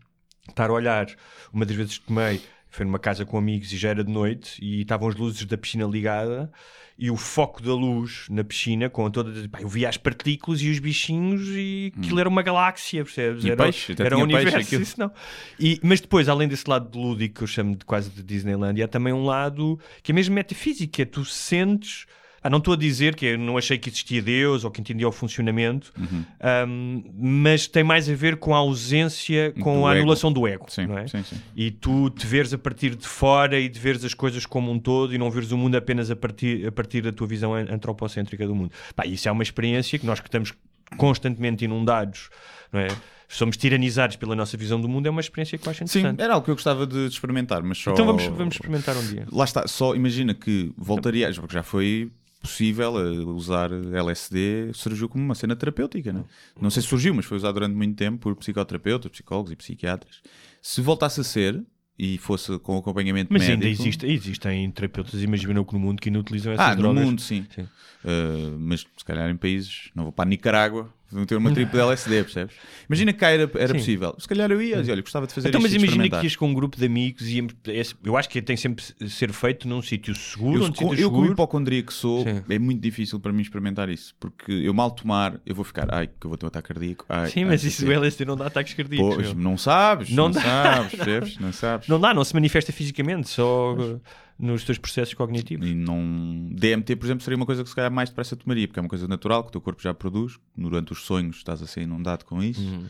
estar a olhar, uma das vezes que tomei, foi numa casa com amigos e já era de noite e estavam as luzes da piscina ligada e o foco da luz na piscina com toda pá, eu via as partículas e os bichinhos e aquilo era uma galáxia, percebes? Hum. E era, peixe, era um peixe universo, isso não. E, mas depois, além desse lado de lúdico que eu chamo de quase de Disneyland, há também um lado que é mesmo metafísico, que é tu sentes. Ah, não estou a dizer que eu não achei que existia Deus ou que entendia o funcionamento, Uhum. um, mas tem mais a ver com a ausência, com Do a ego. anulação do ego. Sim, não é? sim, sim. E tu te veres a partir de fora e de veres as coisas como um todo e não veres o mundo apenas a partir, a partir da tua visão an- antropocêntrica do mundo. Pá, isso é uma experiência que nós que estamos constantemente inundados, não é? Somos tiranizados pela nossa visão do mundo, é uma experiência que eu acho Sim, interessante. era algo que eu gostava de experimentar, mas só. Então vamos, vamos experimentar um dia. Lá está, só imagina que voltaria, porque já foi possível eh, usar LSD, surgiu como uma cena terapêutica, né? não sei se surgiu, mas foi usado durante muito tempo por psicoterapeutas, psicólogos e psiquiatras. Se voltasse a ser e fosse com acompanhamento Mas médico, ainda existe, existem terapeutas, imagina que no mundo que ainda utilizam essas Ah, no drogas. mundo, sim. Sim. Uh, mas se calhar em países, não vou para a Nicarágua, vão ter uma triple de LSD, percebes? Imagina que cá era, era Sim. possível. Se calhar eu ia, dizia, olha, gostava de fazer Então, isto mas e imagina que ias com um grupo de amigos e esse- eu acho que tem sempre de ser feito num sítio seguro, Eu, com- eu como hipocondria que sou, Sim. é muito difícil para mim experimentar isso, porque eu mal tomar, eu vou ficar, ai, que eu vou ter um ataque cardíaco. Ai, Sim, ai, mas isso do. LSD não dá ataques cardíacos. Pois, meu. não sabes, Não não, dá. sabes, percebes? Não sabes. Não dá, não se manifesta fisicamente, só uh, nos teus processos cognitivos. E não... DMT, por exemplo, seria uma coisa que se calhar mais depressa tomaria, porque é uma coisa natural que o teu corpo já produz. Durante os sonhos estás a ser inundado com isso. Uhum.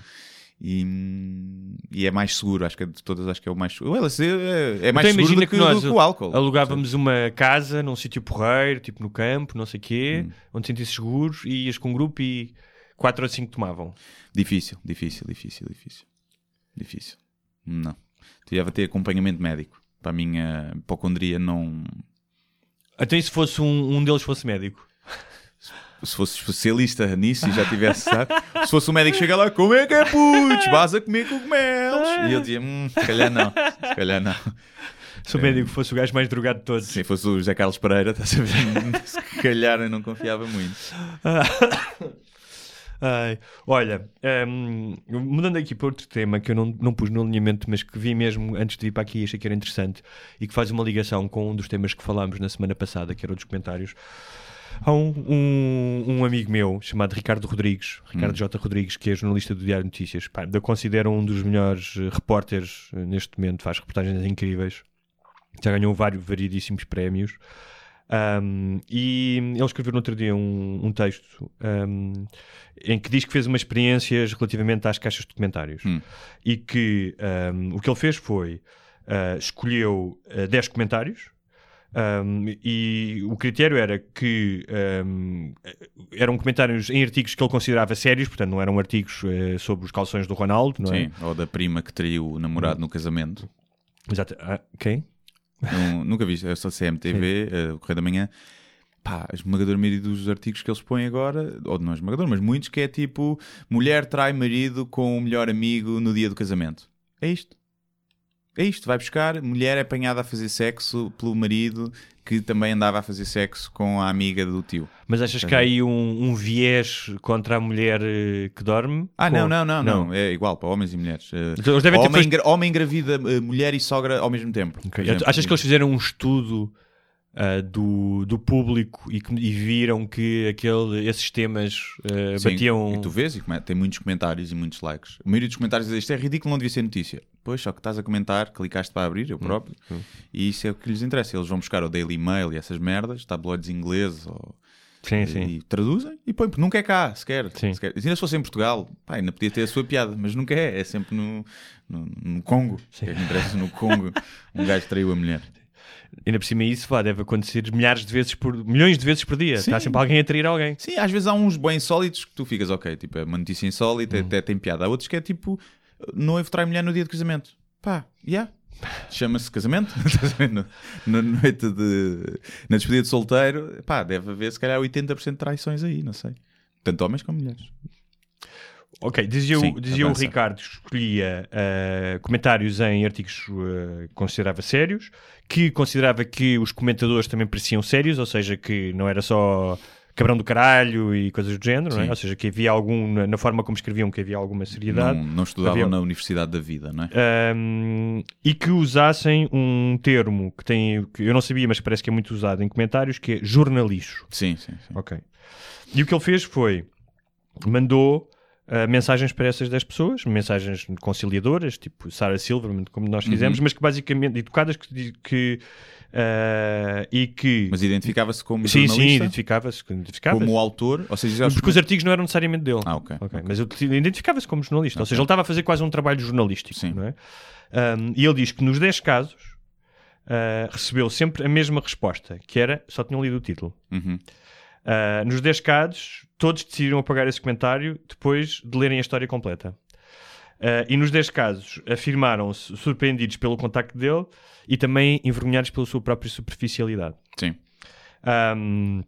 E, e é mais seguro, acho que é de todas, acho que é o mais seguro. O LSD é, é mais então seguro do que, que, nós do o álcool. alugávamos uma casa num sítio porreiro, tipo no campo, não sei o quê, Hum. onde sentisse seguro, e ias com um grupo e quatro ou cinco tomavam. Difícil, difícil, difícil, difícil. Difícil. Não. Tive a ter acompanhamento médico. Para a minha hipocondria não... E se fosse um, um deles fosse médico? se fosse especialista nisso e já tivesse, sabe? Se fosse um médico chega lá, como é que é putz? Vas a comer cogumelos? E eu dizia, hum, se calhar não, se calhar não. Se o médico fosse o gajo mais drogado de todos. Se fosse o José Carlos Pereira, estás a ver? <laughs> Se calhar eu não confiava muito. <laughs> Ai, olha, hum, mudando aqui para outro tema que eu não, não pus no alinhamento, mas que vi mesmo antes de vir para aqui e achei que era interessante e que faz uma ligação com um dos temas que falámos na semana passada, que era o dos comentários. Há um, um, um amigo meu chamado Ricardo Rodrigues, Ricardo J. Rodrigues, que é jornalista do Diário Notícias. Pá, eu considero um dos melhores eh, repórteres eh, neste momento, faz reportagens incríveis. Já ganhou vários variedíssimos prémios. Um, e ele escreveu no outro dia um, um texto um, em que diz que fez umas experiências relativamente às caixas de comentários Hum. e que o que ele fez foi uh, escolheu uh, 10 comentários um, e o critério era que um, eram comentários em artigos que ele considerava sérios, portanto não eram artigos uh, sobre os calções do Ronaldo, não é? Sim, ou da prima que traiu o namorado no casamento. Exato. Ah, quem? Não- nunca vi essa CMTV, eh, o Correio da Manhã. Pá, a esmagadora maioria dos artigos que eles põem agora, ou não é esmagador, mas muitos, que é tipo: mulher trai marido com o melhor amigo no dia do casamento. É isto. É isto. Vai buscar, mulher é apanhada a fazer sexo pelo marido que também andava a fazer sexo com a amiga do tio. Mas achas que há aí um, um viés contra a mulher eh, que dorme? Ah, não, não, não, não, É igual para homens e mulheres. Eh, Então, eles devem ter homem, feito- engra- homem engravida eh, mulher e sogra ao mesmo tempo. por exemplo. Achas que eles fizeram um estudo ah, do, do público e, que- e viram que aquele, esses temas ah, Sim, batiam. E tu vês e come- tem muitos comentários e muitos likes. A maioria dos comentários diz isto é ridículo, não devia ser notícia. Pois, só que estás a comentar, clicaste para abrir, eu Hum, próprio, e isso é o que lhes interessa. Eles vão buscar o Daily Mail e essas merdas, tabloides ingleses ou- Sim, sim. e traduzem e põem, porque nunca é cá, sequer. Sim. sequer. E ainda se fosse em Portugal, pá, ainda podia ter a sua piada, mas nunca é, é sempre no, no, no Congo. Que é que interessa no Congo, <laughs> um gajo traiu a mulher. Ainda por cima isso vá, deve acontecer milhares de vezes por milhões de vezes por dia. Sim. Está sempre alguém a trair alguém. Sim, às vezes há uns bem insólitos que tu ficas, ok, tipo, é uma notícia insólita, Hum. até tem piada. Há outros que é tipo, noivo trai mulher no dia de casamento. Pá, yeah. Chama-se casamento. <laughs> Na noite de. Na despedida de solteiro, pá, deve haver se calhar 80% de traições aí, não sei. Tanto homens como mulheres. Ok, dizia, Sim, o, dizia o. Ricardo que escolhia ah, comentários em artigos ah, que considerava sérios, que considerava que os comentadores também pareciam sérios, ou seja, que não era só cabrão do caralho e coisas do género, não é? Ou seja, que havia algum, na, na forma como escreviam, que havia alguma seriedade. Não, não estudavam Havia- na Universidade da Vida, não é? Um, e que usassem um termo que tem que eu não sabia, mas parece que é muito usado em comentários, que é jornalixo. Sim, sim, sim. Ok. E o que ele fez foi mandou uh, mensagens para essas 10 pessoas, mensagens conciliadoras, tipo Sarah Silverman, como nós fizemos, mas que basicamente educadas que, que uh, e que Mas identificava-se como sim, sim, jornalista, identificava-se, identificava como autor, ou seja, porque os artigos não eram necessariamente dele. Ah, ok. Ok, Mas ele identificava-se como jornalista. Ou seja, ele estava a fazer quase um trabalho jornalístico. Sim. Não é? Um, e ele diz que nos 10 casos uh, recebeu sempre a mesma resposta, que era só tinham lido o título. Uhum. Uh, nos 10 casos, todos decidiram apagar esse comentário depois de lerem a história completa. Uh, e nos 10 casos afirmaram-se surpreendidos pelo contacto dele e também envergonhados pela sua própria superficialidade. Sim. Um,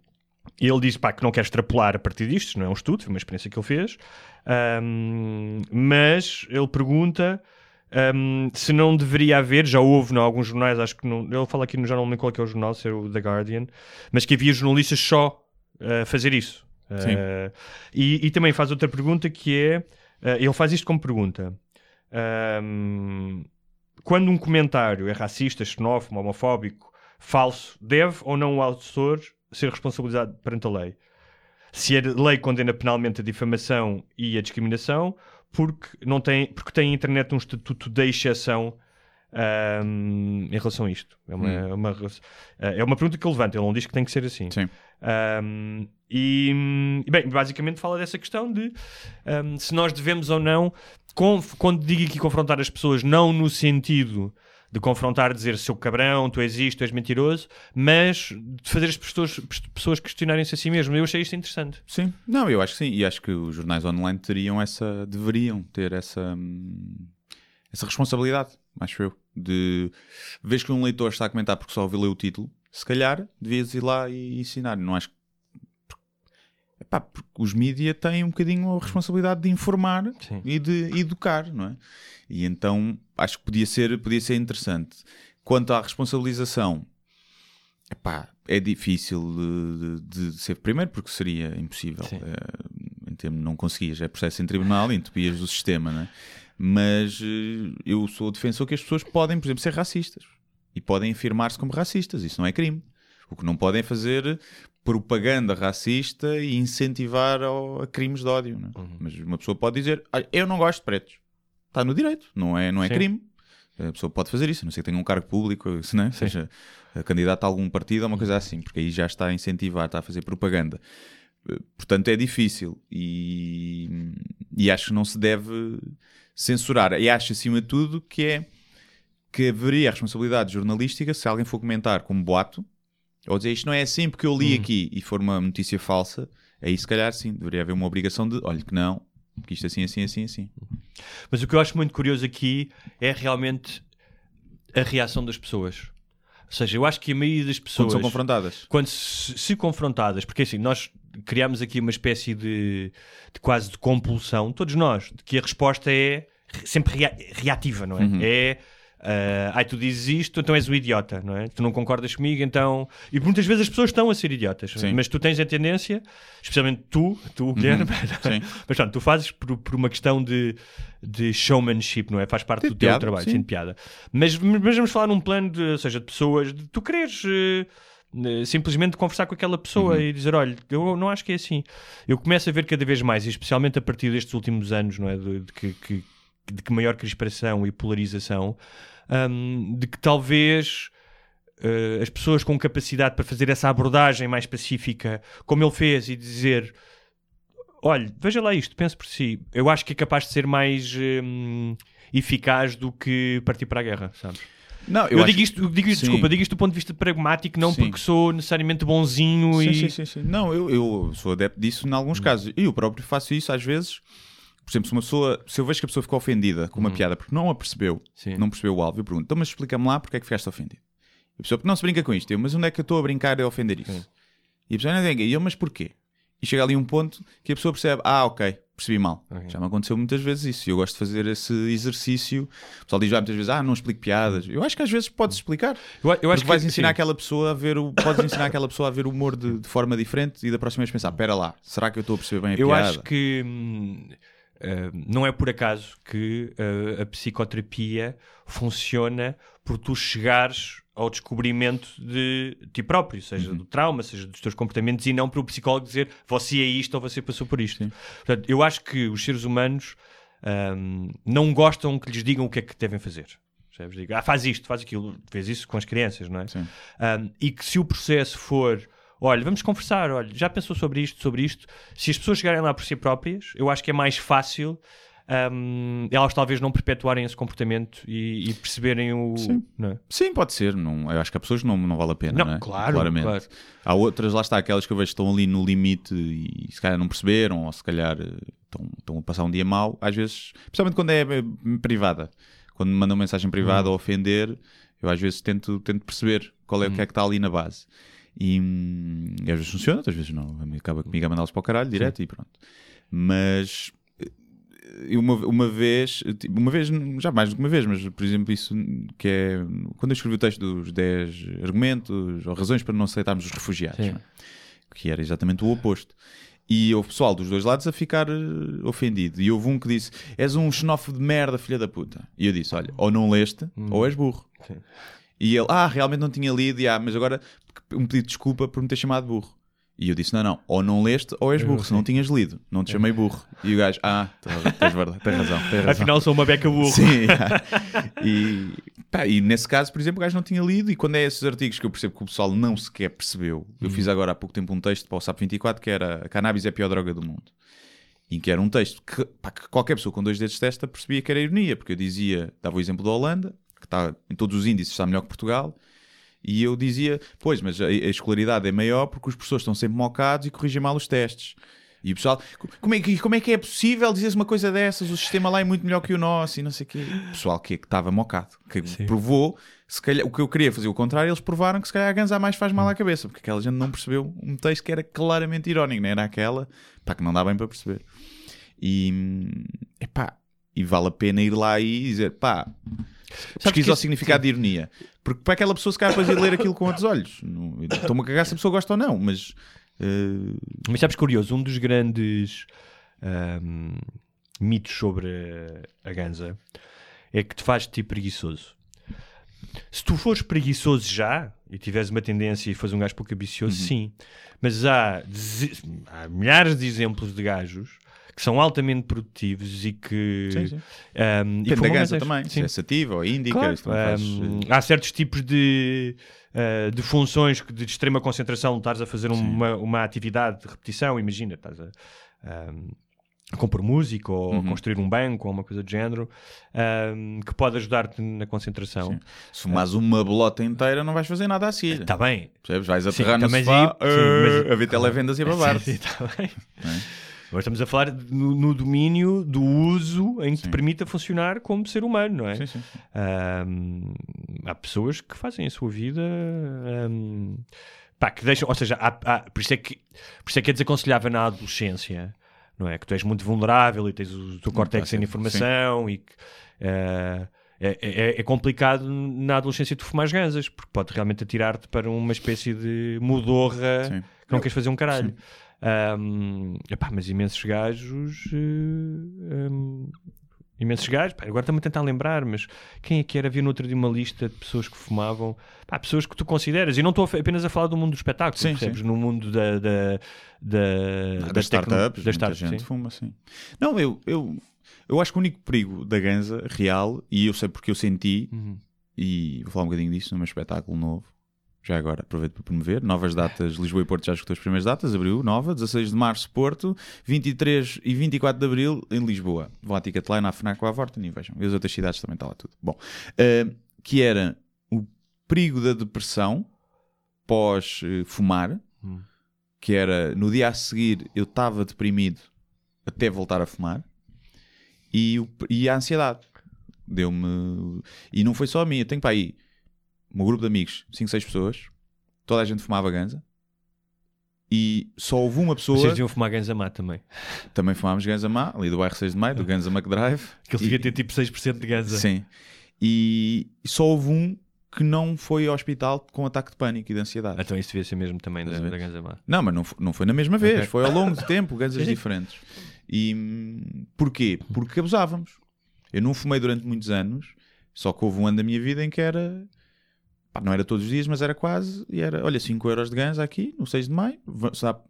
ele disse pá, que não quer extrapolar a partir disto, isto não é um estudo, foi uma experiência que ele fez. Um, mas ele pergunta um, se não deveria haver, já houve em alguns jornais, acho que não, ele fala aqui no jornal, não qual é que é o jornal, se é o The Guardian, mas que havia jornalistas só a fazer isso. Sim. Uh, e, e também faz outra pergunta que é: uh, ele faz isto como pergunta. Um, quando um comentário é racista, xenófobo, homofóbico, falso, deve ou não o autor ser responsabilizado perante a lei? Se a lei condena penalmente a difamação e a discriminação, porque, não tem, porque tem a internet um estatuto de exceção ahm, em relação a isto. É uma, é, uma, é uma pergunta que ele levanta, ele não diz que tem que ser assim. Sim. Um, e, bem, basicamente fala dessa questão de um, se nós devemos ou não, conf- quando digo aqui confrontar as pessoas, não no sentido de confrontar, dizer seu cabrão, tu és isto, tu és mentiroso, mas de fazer as pessoas, pessoas questionarem-se a si mesmo. Eu achei isto interessante. Sim, não, eu acho que sim, e acho que os jornais online teriam essa, deveriam ter essa, hum, essa responsabilidade, acho eu, de vez que um leitor está a comentar porque só ouviu ler o título, se calhar devias ir lá e ensinar. Não acho Epá, porque os mídia têm um bocadinho a responsabilidade de informar Sim. e de educar, não é? E então acho que podia ser, podia ser interessante. Quanto à responsabilização, epá, é difícil de, de- ser primeiro porque seria impossível. Eh, em termos, não conseguias, é processo em tribunal e entupias o sistema, não é? Mas eh, eu sou defensor que as pessoas podem, por exemplo, ser racistas e podem afirmar-se como racistas. Isso não é crime. O que não podem é fazer propaganda racista e incentivar ao- a crimes de ódio. é? Mas uma pessoa pode dizer: "Olha, Eu não gosto de pretos. Está no direito, não é, não é Sim. crime. A pessoa pode fazer isso, a não ser que tenha um cargo público, <laughs> se não é? seja eh, candidato a algum partido ou uma coisa assim, porque aí já está a incentivar, está a fazer propaganda. Eh, Portanto, é difícil e, e acho que não se deve censurar. E acho, acima de tudo, que é que haveria a responsabilidade jornalística se alguém for comentar como boato ou dizer isto não é assim porque eu li aqui e for uma notícia falsa, aí se calhar sim, deveria haver uma obrigação de olha que não, que isto assim, assim, assim, assim. Mas o que eu acho muito curioso aqui é realmente a reação das pessoas. Ou seja, eu acho que a maioria das pessoas. Quando são confrontadas. quando se, se confrontadas, porque assim, nós criamos aqui uma espécie de, de quase de compulsão, todos nós, de que a resposta é re- sempre rea- reativa, não é? Uhum. É. ah, ai, tu dizes isto, então és o idiota, não é? Tu não concordas comigo, então. E muitas vezes as pessoas estão a ser idiotas, Sim. mas tu tens a tendência, especialmente tu, tu, Guilherme, <laughs> Sim. mas pronto, tu fazes por, por uma questão de, de showmanship, não é? Faz parte De do teu piada, trabalho, sim. de piada. Mas, mas vamos falar num plano de, ou seja, de pessoas, de tu queres eh, eh, simplesmente conversar com aquela pessoa Uhum. e dizer: olha, eu não acho que é assim. Eu começo a ver cada vez mais, e especialmente a partir destes últimos anos, não é? De, de que, que- de que maior crispação e polarização, hum, de que talvez. eh, as pessoas com capacidade para fazer essa abordagem mais pacífica, como ele fez, e dizer: olha, veja lá isto, pense por si. Eu acho que é capaz de ser mais hum, eficaz do que partir para a guerra, sabes? Não, Eu, acho- digo isto, eu digo isto desculpa, digo isto do ponto de vista pragmático, não Sim. porque sou necessariamente bonzinho Sim, e. sim, sim. Não, eu, eu sou adepto disso em alguns casos. E eu próprio faço isso às vezes. Por exemplo, se uma pessoa, se eu vejo que a pessoa ficou ofendida com uma piada porque não a percebeu, não percebeu o alvo, eu pergunto, então mas explica-me lá porque é que ficaste ofendido. E a pessoa, não se brinca com isto. Eu, mas onde é que eu estou a brincar a ofender isso? E a pessoa não diga, e eu, mas porquê? E chega ali um ponto que a pessoa percebe, ah, ok, percebi mal. Já me aconteceu muitas vezes isso. E eu gosto de fazer esse exercício. O pessoal diz ah, muitas vezes, ah, não explico piadas. Eu acho que às vezes podes explicar. Eu, eu acho que vais ensinar sim. aquela pessoa a ver o, podes ensinar aquela pessoa a ver o humor de, de forma diferente e da próxima vez pensar, espera lá, será que eu estou a perceber bem a Eu piada? acho que hum, eh, não é por acaso que eh, a psicoterapia funciona por tu chegares ao descobrimento de ti próprio, seja Uhum. do trauma, seja dos teus comportamentos, e não para o psicólogo dizer você é isto ou você passou por isto. Portanto, eu acho que os seres humanos hum, não gostam que lhes digam o que é que devem fazer. Percebes? Digo, ah, faz isto, faz aquilo. Fez isso com as crianças, não é? Sim. Um, e que se o processo for olha, vamos conversar, olha, já pensou sobre isto, sobre isto, se as pessoas chegarem lá por si próprias, eu acho que é mais fácil um, elas talvez não perpetuarem esse comportamento e, e perceberem o. Sim. não é? Sim, pode ser. Não, eu acho que há pessoas que não, não vale a pena, Não, não, é? claro, Claramente. claro. Há outras, lá está, aquelas que eu vejo que estão ali no limite e se calhar não perceberam, ou se calhar eh, estão, estão a passar um dia mau, às vezes, principalmente quando é eh, privada, quando me mandam mensagem privada Hum. a ofender, eu às vezes tento, tento perceber qual é o que é que está ali na base. E, hum, e às vezes funciona, outras vezes não. Acaba comigo a mandá-los para o caralho direto e pronto. Mas uma, uma vez, tipo, uma vez, já mais do que uma vez, mas por exemplo, isso que é quando eu escrevi o texto dos 10 argumentos ou razões para não aceitarmos os refugiados, Sim. não é? que era exatamente o oposto. E houve pessoal dos dois lados a ficar eh, ofendido. E houve um que disse: És um xenófobo de merda, filha da puta. E eu disse: Olha, ou não leste, ou és burro. Sim. E ele: Ah, realmente não tinha lido, e, ah, mas agora um pedido de desculpa por me ter chamado burro. E eu disse: Não, não, ou não leste, ou és burro, se não tinhas lido. Não te chamei burro. E o gajo: Ah, tá- tens verdade, tens razão. Tens razão. Afinal, sou uma beca burro. Sim. e, pá, e nesse caso, por exemplo, o gajo não tinha lido. E quando é esses artigos que eu percebo que o pessoal não sequer percebeu, eu fiz agora há pouco tempo um texto para o SAP 24 que era A cannabis é a pior droga do mundo. Em que era um texto que, pá, que qualquer pessoa com dois dedos de testa percebia que era ironia, porque eu dizia, dava o exemplo da Holanda, que está em todos os índices está melhor que Portugal. E eu dizia, pois, mas a, a escolaridade é maior porque os professores estão sempre mocados e corrigem mal os testes. E o pessoal, como é, que, como é que é possível dizeres uma coisa dessas? O sistema lá é muito melhor que o nosso e não sei o quê. O pessoal que estava mocado, que provou, se calhar, o que eu queria fazer o contrário, eles provaram que se calhar a ganza a mais faz mal à cabeça, porque aquela gente não percebeu um texto que era claramente irónico, não era aquela, pá, que não dá bem para perceber. E, epá, e vale a pena ir lá e dizer, pá, pesquisa o significado de ironia. Porque para aquela pessoa se calhar depois ir ler aquilo com outros olhos. Estou-me a cagar se a pessoa gosta ou não, mas... eh, Mas sabes curioso, um dos grandes ahm, mitos sobre a, a ganza é que te faz te preguiçoso. Se tu fores preguiçoso já e tiveres uma tendência e fores um gajo pouco ambicioso, Uhum. sim. Mas há, há milhares de exemplos de gajos que são altamente produtivos e que. Sim, sim. e Depende da ganza ganzas. também, se Sim. é sativa ou índica, Claro, faz, hum, eh, há certos tipos de, uh, de funções que de extrema concentração estás a fazer uma, uma atividade de repetição, imagina, estás a, um, a compor música ou Uhum. a construir um banco ou uma coisa do género um, que pode ajudar-te na concentração. Se fumares uma bolota inteira, não vais fazer nada a seguir. Está bem. Percebes? Vais Sim, aterrar no também sofá, sim, sim, eh, mas- a ver <laughs> televendas e a babar Sim, tá bem. Agora estamos a falar no, no domínio do uso em que te permita funcionar como ser humano, não é? Sim, sim. Ahm, há pessoas que fazem a sua vida ahm, pá, que deixam, ou seja, há- há- por, isso é que, por isso é que é desaconselhável na adolescência, não é? Que tu és muito vulnerável e tens o teu córtex sem sempre, informação e que ah, é, é- é complicado na adolescência tu fumares ganzas, porque pode realmente atirar-te para uma espécie de mudorra Sim. que não queres fazer um caralho. Ahm, epá, mas imensos gajos. eh, ahm, imensos gajos. Pá, agora estamos a tentar lembrar, mas quem é que era? Havia no outro dia uma lista de pessoas que fumavam. Pá, pessoas que tu consideras. E não estou apenas a falar do mundo do espetáculo, Sim, percebes? No mundo da. da, da, Ah, da das startups, das muita startups, gente sim. fuma, sim. Não, eu, eu, eu acho que o único perigo da ganza real, e eu sei porque eu senti, Uhum. e vou falar um bocadinho disso no meu espetáculo novo, já agora aproveito para promover, novas datas, Lisboa e Porto já escutou as primeiras datas, abril, nova, 16 de março Porto, 23 e 24 de abril em Lisboa. Vão à Ticketline, à FNAC ou à Vorten e vejam. E as outras cidades também está lá tudo. Bom, eh, que era o perigo da depressão pós-fumar, Hum. que era no dia a seguir eu estava deprimido até voltar a fumar e, o- e a ansiedade deu-me e não foi só a eu tenho para aí meu grupo de amigos, 5, 6 pessoas toda a gente fumava ganza e só houve uma pessoa Vocês deviam fumar ganza má também. também fumámos ganza má, ali do bairro 6 de Maio, do Ganza McDrive Que ele E- devia ter tipo 6% de ganza. Sim. E só houve um que não foi ao hospital com ataque de pânico e de ansiedade. Então isso devia ser mesmo também da, da ganza má. Não, mas não, não foi na mesma vez, Ok. foi ao longo do tempo, ganzas <laughs> diferentes. E porquê? Porque abusávamos. Eu não fumei durante muitos anos, só que houve um ano da minha vida em que era. Pá, não era todos os dias, mas era quase. E era, olha, 5 euros de ganza aqui, no 6 de maio.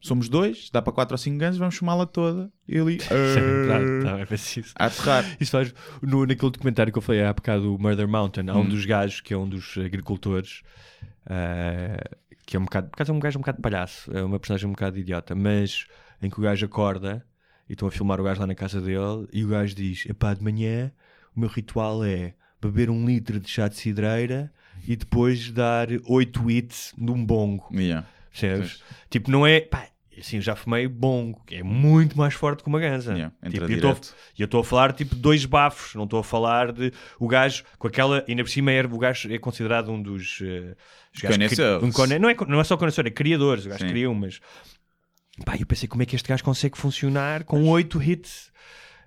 somos dois, dá para 4 ou 5 ganzas, vamos fumá-la toda. E ali. <laughs> Tá, tá, é preciso. a aterrar. Isso faz no, naquele documentário que eu falei há bocado, o Murder Mountain, há um Hum. dos gajos que é um dos agricultores eh, que é um bocado, por acaso é um gajo um bocado palhaço, é uma personagem um bocado idiota, mas em que o gajo acorda e estão a filmar o gajo lá na casa dele e o gajo diz: Epá, de manhã o meu ritual é beber um litro de chá de cidreira e depois dar 8 hits num bongo. Yeah. Percebes? Tipo, não é. Pá, assim, eu já fumei bongo, que é muito mais forte que uma ganza. Yeah, tipo, e eu estou a falar tipo dois bafos, não estou a falar de o gajo com aquela. Ainda por cima é, o gajo é considerado um dos. que- Conhecedores. um cone- não, é, não é só conhecedor, é criadores. O gajo Sim. criou, mas. Pá, eu pensei como é que este gajo consegue funcionar com oito hits.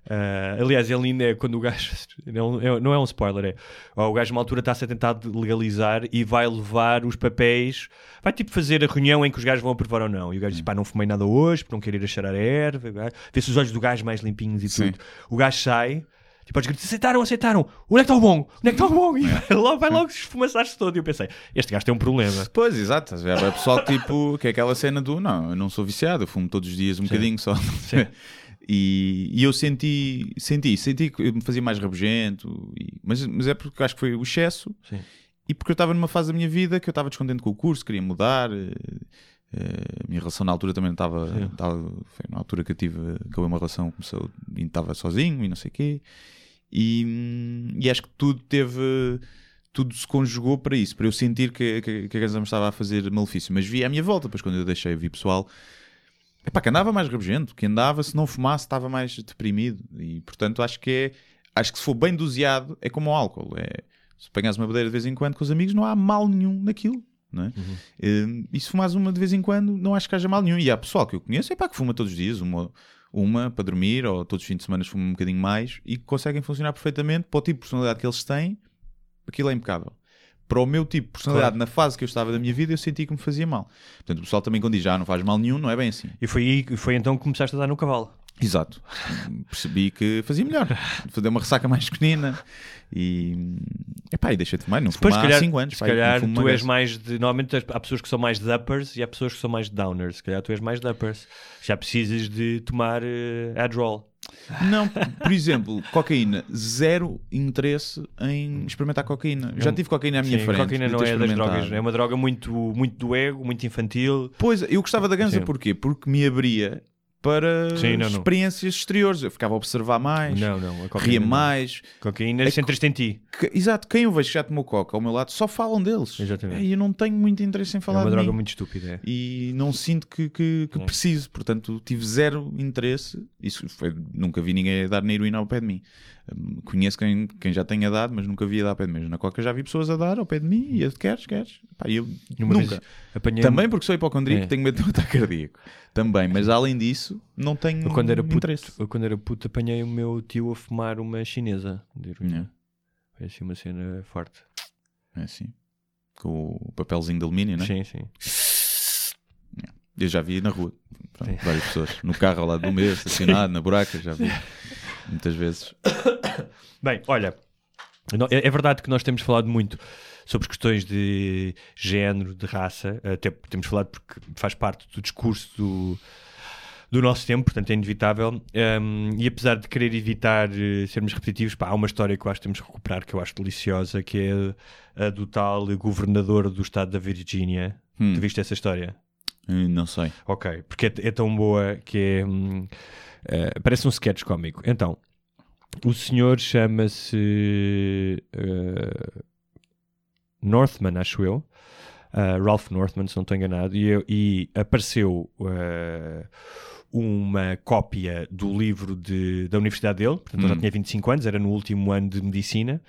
Ah, aliás, ele ainda é quando o gajo. <laughs> Não é, não é um spoiler, é. O gajo, uma altura, está-se a tentar legalizar e vai levar os papéis. Vai tipo fazer a reunião em que os gajos vão aprovar ou não. E o gajo diz: pá, não fumei nada hoje, porque não quero ir a cheirar a erva. Vê-se os olhos do gajo mais limpinhos e Sim. tudo. O gajo sai. Tipo, aos gritos, aceitaram, aceitaram. Onde é que está o bom? Onde é que está o bom? E vai logo, vai logo esfumaçar-se todo. E eu pensei, este gajo tem um problema. Pois, exato. É pessoal tipo, que é aquela cena do não, eu não sou viciado, eu fumo todos os dias um bocadinho só. E, e eu senti, senti, senti que eu me fazia mais rabugento, e- mas, mas é porque acho que foi o excesso Sim. e porque eu estava numa fase da minha vida que eu estava descontente com o curso, queria mudar. eh, eh, a minha relação na altura também estava. Estava- Foi na altura que eu tive acabei uma relação, começou e estava sozinho e não sei o quê. E, hum, e acho que tudo teve. Tudo se conjugou para isso, para eu sentir que, que, que a Ganza me estava a fazer malefício. Mas vi à minha volta, depois quando eu deixei, vi pessoal Epá, que andava mais rabugento, que andava, se não fumasse, estava mais deprimido. E portanto acho que é. Acho que se for bem doseado, é como o álcool. É, se apanhas uma bedeira de vez em quando com os amigos, não há mal nenhum naquilo. Não é? Eh, E se fumares uma de vez em quando, não acho que haja mal nenhum. E há pessoal que eu conheço, é pá, que fuma todos os dias, uma, uma para dormir, ou todos os fins de semana fuma um bocadinho mais, e conseguem funcionar perfeitamente para o tipo de personalidade que eles têm, aquilo é impecável. Para o meu tipo de personalidade, na fase que eu estava da minha vida, eu senti que me fazia mal. Portanto, o pessoal também quando diz já não faz mal nenhum, não é bem assim. E foi, aí, foi então que começaste a dar no cavalo. Exato. Percebi que fazia melhor. Fazer uma ressaca mais pequenina e. Epá, e deixa de fumar. Não Depois, se há calhar, 5 anos. se pá, calhar tu és vez. mais de. Normalmente há pessoas que são mais de uppers e há pessoas que são mais de downers. Se calhar tu és mais de uppers. Já precisas de tomar eh, Adderall. Não, por exemplo, cocaína. Zero interesse em experimentar cocaína. Já tive cocaína à minha Sim, frente. cocaína não é das drogas. É uma droga muito, muito do ego, muito infantil. Pois, eu gostava da ganza Sim. porquê? Porque me abria para Sim, não, não. experiências exteriores. Eu ficava a observar mais, Não, não. Ria não. mais. Cocaína É centras-te em ti. Que- exato, quem eu vejo que já tomou coca ao meu lado só falam deles. Exatamente. E eu não tenho muito interesse em É falar uma de droga mim. muito estúpida. é. e não sinto que, que, que Não. preciso. Portanto, tive zero interesse. Isso foi, nunca vi ninguém dar na heroína ao pé de mim. Conheço quem, quem já tenha dado, mas nunca vi a dar ao pé de mim. Na Coca já vi pessoas a dar ao pé de mim e eu queres, queres. Pá, eu Uma nunca. Também porque sou hipocondríaco É. tenho medo de um <laughs> ataque cardíaco. Também, mas além disso, não tenho Eu quando era puto, interesse. eu quando era puto apanhei o meu tio a fumar uma chinesa de heroína. Yeah. Foi assim uma cena forte. É assim. Com o papelzinho de alumínio, né? Sim, sim. Eu já vi na rua. Pronto, várias pessoas. No carro ao lado do meu, <laughs> estacionado, na buraca, já vi. Muitas vezes. Bem, olha, é é verdade que nós temos falado muito sobre questões de género, de raça, até temos falado porque faz parte do discurso do, do nosso tempo, portanto é inevitável. Um, e apesar de querer evitar eh, sermos repetitivos, pá, há uma história que eu acho que temos que recuperar, que eu acho deliciosa, que é a do tal governador do estado da Virgínia. Hum. Tu viste essa história? Hum, Não sei. Ok, porque é, é tão boa que é. hum, eh, parece um sketch cómico. Então, o senhor chama-se. eh, Northman, acho eu. Uh, Ralph Northman, se não estou enganado. E, e apareceu. uma cópia do livro de- da universidade dele, portanto ele já Hum. tinha 25 anos, era no último ano de medicina,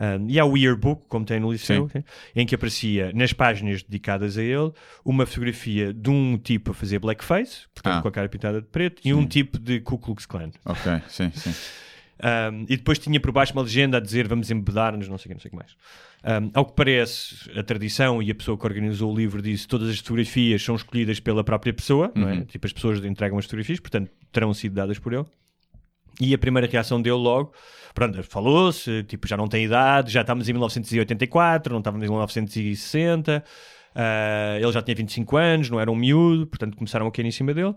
Um, e há o yearbook, como tem no liceu, Sim. em que aparecia nas páginas dedicadas a ele uma fotografia de um tipo a fazer blackface, portanto Ah. com a cara pintada de preto, e um tipo de Ku Klux Klan. Ok, sim, sim. Um, e depois tinha por baixo uma legenda a dizer vamos embedar-nos, não sei o que, não sei o que mais. Um, ao que parece, a tradição e a pessoa que organizou o livro disse todas as fotografias são escolhidas pela própria pessoa, não é? Uhum. Tipo, as pessoas entregam as fotografias, portanto terão sido dadas por ele. E a primeira reação dele logo, pronto, falou-se, tipo, já não tem idade, já estamos em 1984, não estávamos em 1960, ah, ele já tinha 25 anos, não era um miúdo, portanto começaram a cair em cima dele.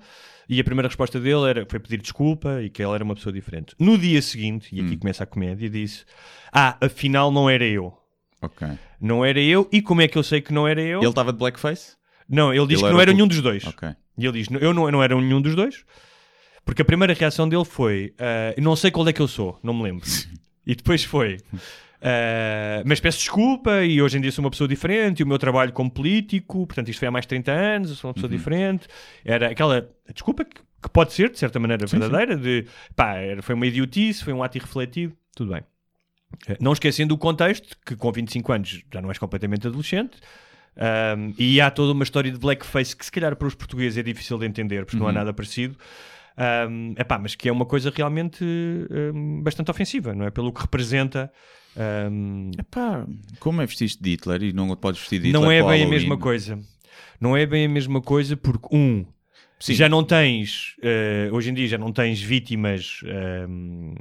E a primeira resposta dele era, foi pedir desculpa e que ele era uma pessoa diferente. No dia seguinte, e aqui começa a comédia, disse: Ah, afinal não era eu. Ok. Não era eu, e como é que eu sei que não era eu? Ele estava de blackface? Não, ele diz Ele que era não era tu- nenhum dos dois. Ok. E ele diz: Eu não, eu não era nenhum dos dois, porque a primeira reação dele foi: ah, Não sei qual é que eu sou, não me lembro. <laughs> e depois foi: ah, Mas peço desculpa, e hoje em dia sou uma pessoa diferente, e o meu trabalho como político, portanto, isto foi há mais de 30 anos, eu sou uma pessoa Uhum. diferente. Era aquela desculpa que, que pode ser, de certa maneira, verdadeira, de pá, era- foi uma idiotice, foi um ato irrefletivo, tudo bem. Eh, Não esquecendo o contexto, que com 25 anos já não és completamente adolescente, um, e há toda uma história de blackface que se calhar para os portugueses é difícil de entender, porque não há nada parecido. Um, epá, mas que é uma coisa realmente um, bastante ofensiva, não é? Pelo que representa. um, Epá, como é vestiste de Hitler e não podes vestir de Hitler não é bem a Halloween? mesma coisa. Não é bem a mesma coisa porque, um, Sim. já não tens, eh, hoje em dia já não tens vítimas, ehm,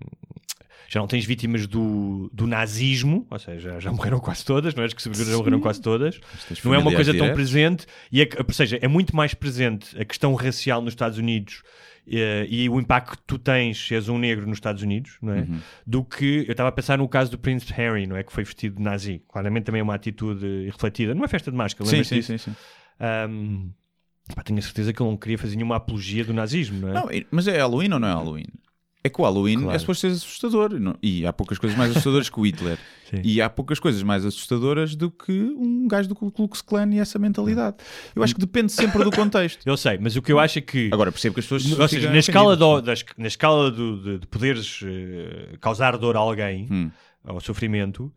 já não tens vítimas do, do nazismo, ou seja, já morreram quase todas, não é? As que sobreviveram morreram quase todas. Não é uma coisa tão presente, e é, ou seja, é muito mais presente a questão racial nos Estados Unidos eh, e o impacto que tu tens se és um negro nos Estados Unidos, não é? Uhum. Do que eu estava a pensar no caso do Prince Harry, não é? Que foi vestido de nazi. Claramente também é uma atitude refletida. Não é festa de máscara, Sim, sim, sim, sim. Ahm, pá, tenho a certeza que ele não queria fazer nenhuma apologia do nazismo, não é? Não, mas é Halloween ou não é Halloween? É que o Halloween Claro. é suposto ser assustador. E há poucas coisas mais assustadoras que o Hitler. <laughs> Sim. E há poucas coisas mais assustadoras do que um gajo do Ku Klux Klan e essa mentalidade. Eu acho que depende sempre do contexto. <laughs> Eu sei, mas o que eu acho é que. Agora percebo que as pessoas. Ou seja, na escala, do- das- na escala do- de, de poderes eh, causar dor a alguém, Hum. ao sofrimento,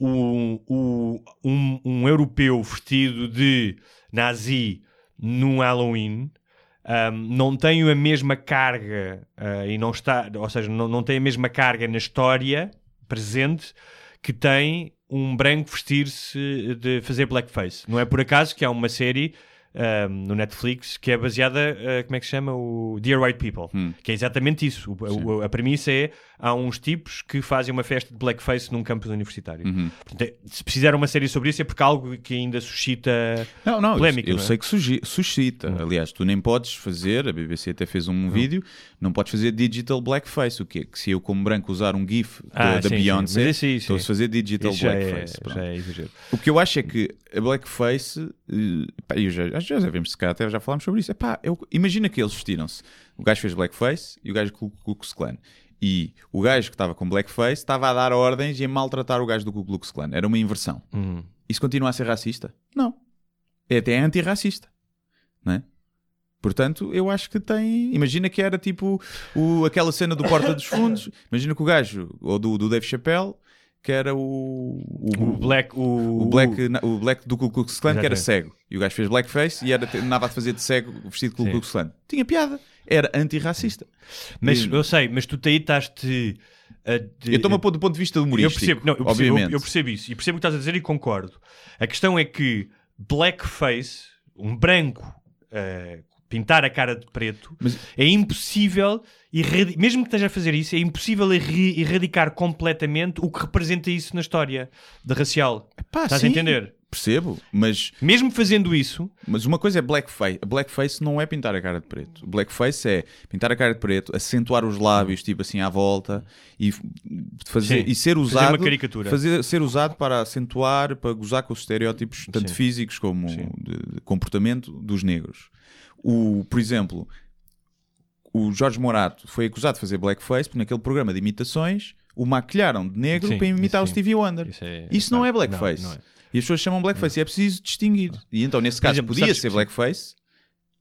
o- o- um, um europeu vestido de nazi num Halloween ahm, não tem a mesma carga ah, e não está, ou seja, não, não tem a mesma carga na história presente que tem um branco vestir-se de fazer blackface. Não é por acaso que há uma série ahm, no Netflix que é baseada, ah, como é que se chama? O Dear White People, Hum. que é exatamente isso. O- o- a premissa é há uns tipos que fazem uma festa de blackface num campus universitário. Uhum. Portanto, é- se fizeram uma série sobre isso é porque é algo que ainda suscita Não, não, eu- polémica. eu, não é? sei que suscita. Hum. Aliás, tu nem podes fazer, a BBC até fez um vídeo, não podes fazer digital blackface. O que é? Que se eu, como branco, usar um GIF da, Ah, da sim. Beyoncé, estou a fazer digital Isso é, blackface. é exagero. O que eu acho é que a blackface, eh, pá, eu já, já, já vimos se cá, até já falámos sobre isso. Epá, eu, imagina que eles vestiram-se. O gajo fez blackface e o gajo do Ku Klux Klan. E o gajo que estava com blackface estava a dar ordens e a maltratar o gajo do Ku Klux Klan. Era uma inversão. Hum. Isso continua a ser racista? Não. É até antirracista. Não é? Portanto, eu acho que tem. Imagina que era tipo o, aquela cena do Porta dos Fundos. <coughs> Imagina que o gajo, ou do, do Dave Chappelle, que era o. O Black, o, o black, o black do Ku Klux Klan, que era cego. E o gajo fez blackface e era, andava a fazer de cego vestido de Ku. Klux Klan. Tinha piada. Era antirracista. Mas E- eu sei, mas tu aí estás-te. de- Eu estou-me a pôr do ponto de vista Eu humorístico. percebo, não, eu percebo, obviamente. eu, eu percebo isso e percebo o que estás a dizer e concordo. A questão é que blackface, um branco, eh, pintar a cara de preto, Mas- é impossível, erradi- mesmo que esteja a fazer isso, é impossível erri- erradicar completamente o que representa isso na história da racial. Pá, Estás sim, a entender? Percebo, mas Mesmo fazendo isso, Mas uma coisa é blackface. Blackface não é pintar a cara de preto. Blackface é pintar a cara de preto, acentuar os lábios, tipo assim, à volta e fazer Sim, e ser fazer usado. uma caricatura. fazer- ser usado para acentuar, para gozar com os estereótipos, tanto Sim. físicos como de comportamento dos negros. O, por exemplo, o Jorge Morato foi acusado de fazer blackface porque naquele programa de imitações o maquilharam de negro Sim, para imitar o sim. Stevie Wonder. Isso é- Isso não é não, blackface. não é. E as pessoas chamam blackface e é preciso distinguir. E então, nesse caso, exemplo, podia sabes ser blackface,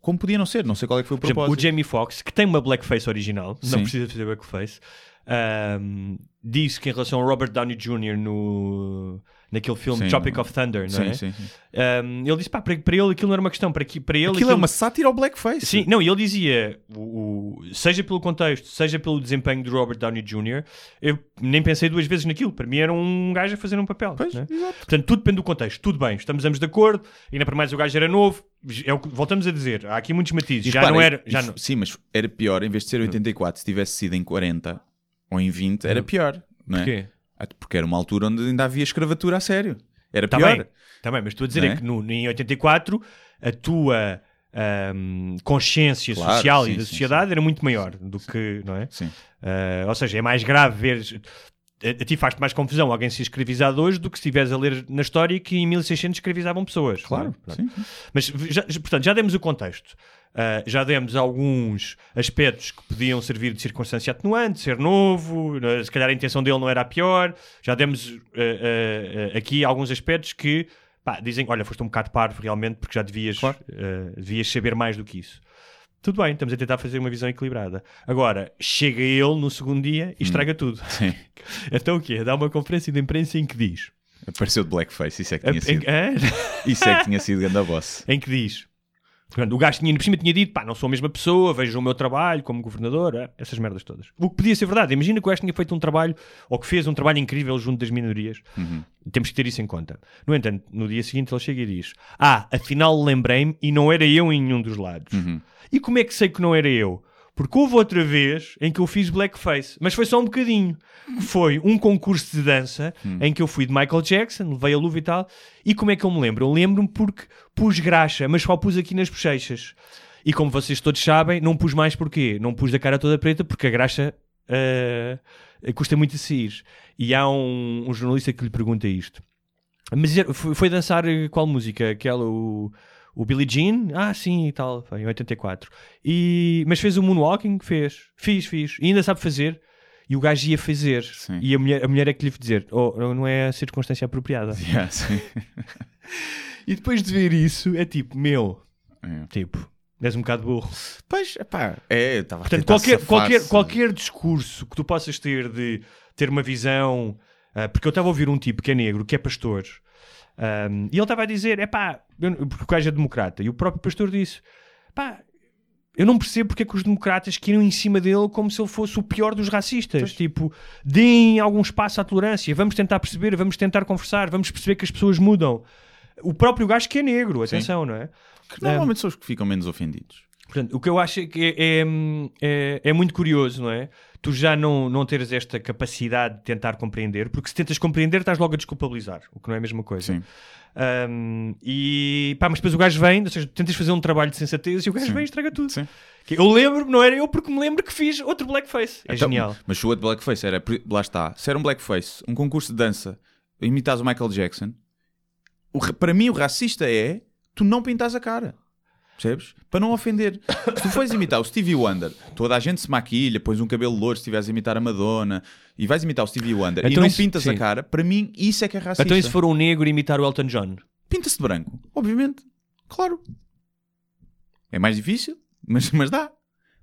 como podia não ser. Não sei qual é que foi o Por exemplo, propósito. o Jamie Foxx, que tem uma blackface original, Sim. não precisa fazer blackface, ahm, disse que em relação ao Robert Downey Jr. no, naquele filme Sim, Tropic no- of Thunder, não sim, é? sim, sim. Ahm, ele disse, pá, para, para ele aquilo não era uma questão, para, para ele Aquilo é uma sátira ao blackface. Sim, não, e ele dizia, o, o- seja pelo contexto, seja pelo desempenho do Robert Downey Jr., eu nem pensei duas vezes naquilo. Para mim era um gajo a fazer um papel. Pois, né? exato. Portanto, tudo depende do contexto. Tudo bem, estamos ambos de acordo. Ainda para mais o gajo era novo. É o que voltamos a dizer. Há aqui muitos matizes. E Já repara, não era. Já não... Sim, mas era pior, em vez de ser 84, se tivesse sido em 40 ou em 20, era pior. Não é? Porquê? Porque era uma altura onde ainda havia escravatura a sério. Era Tá pior. bem, tá bem, mas estou a dizer é é? que no, em 84 a tua ahm, consciência Claro, social e sim, da sim, sociedade era muito maior do que, não é? Sim. Ah, ou seja, é mais grave ver. A, a ti faz-te mais confusão alguém ser escravizado hoje do que se estiveres a ler na história que em 1600 escravizavam pessoas. Claro. é? Sim, sim. Mas, já- portanto, já demos o contexto. Ah, já demos alguns aspectos que podiam servir de circunstância atenuante, ser novo, eh, se calhar a intenção dele não era a pior. Já demos ah, ah, aqui alguns aspectos que pá, dizem: olha, foste um bocado parvo realmente, porque já devias, Claro. devias saber mais do que isso. Tudo bem, estamos a tentar fazer uma visão equilibrada. Agora, chega ele no segundo dia e estraga tudo. Sim. <laughs> Então o quê? Dá uma conferência de imprensa em que diz. Apareceu de blackface, isso é que tinha Em, sido. hã? Isso é que tinha sido ganda boss. <laughs> em que diz. Portanto, o gajo tinha, por cima tinha dito, pá, não sou a mesma pessoa, vejo o meu trabalho como governador, ah, essas merdas todas. O que podia ser verdade. Imagina que o gajo tinha feito um trabalho, ou que fez um trabalho incrível junto das minorias. Temos que ter isso em conta. No entanto, no dia seguinte ele chega e diz, ah, afinal lembrei-me e não era eu em nenhum dos lados. E como é que sei que não era eu? Porque houve outra vez em que eu fiz blackface, mas foi só um bocadinho. Foi um concurso de dança em que eu fui de Michael Jackson, levei a luva e tal. E como é que eu me lembro? Eu lembro-me porque pus graxa, mas só pus aqui nas bochechas. E como vocês todos sabem, não pus mais porquê? Não pus da cara toda preta porque a graxa ah, custa muito a sair. E há um, um jornalista que lhe pergunta isto. Mas era- foi, foi dançar eh, qual música? Aquela, o, O Billie Jean, ah, sim, e tal, foi em 84. E, mas fez o Moonwalking? Fez. Fiz, fiz. E ainda sabe fazer. E o gajo ia fazer. Sim. E a mulher, a mulher é que lhe dizer: oh, não é a circunstância apropriada. <laughs> Yeah, sim. <laughs> E depois de ver isso, é tipo, meu, É. tipo, és um bocado burro. Pois, pá, é, estava a Portanto, qualquer, qualquer, qualquer discurso que tu possas ter de ter uma visão. ah, porque eu estava a ouvir um tipo que é negro, que é pastor, ahm, e ele estava a dizer: é pá, porque o gajo é democrata, e o próprio pastor disse: pá. Eu não percebo porque é que os democratas queriam em cima dele como se ele fosse o pior dos racistas. Tipo, deem algum espaço à tolerância, vamos tentar perceber, vamos tentar conversar, vamos perceber que as pessoas mudam. O próprio gajo que é negro, atenção, não é? Que normalmente são os que ficam menos ofendidos. Portanto, o que eu acho é que é, é, é- é muito curioso, não é? Tu já não, não teres esta capacidade de tentar compreender, porque se tentas compreender, estás logo a desculpabilizar, o que não é a mesma coisa. Sim. Um, e pá, mas depois o gajo vem, ou seja, tu tentas fazer um trabalho de sensatez e o gajo Sim. vem e estraga tudo. Sim. Que Eu lembro, não era eu, porque me lembro que fiz outro blackface. É Então, genial. Mas o outro blackface era, lá está, se era um blackface, um concurso de dança, imitas o Michael Jackson, o ra- para mim o racista é tu não pintas a cara. Percebes? Para não ofender. Se tu fores imitar o Stevie Wonder, toda a gente se maquilha, pões um cabelo louro se estiveres a imitar a Madonna e vais imitar o Stevie Wonder e Então não isso- pintas a sim. cara, para mim isso é que é racista. Então, e se for um negro imitar o Elton John? Pinta-se de branco, obviamente. Claro. É mais difícil, mas, mas dá.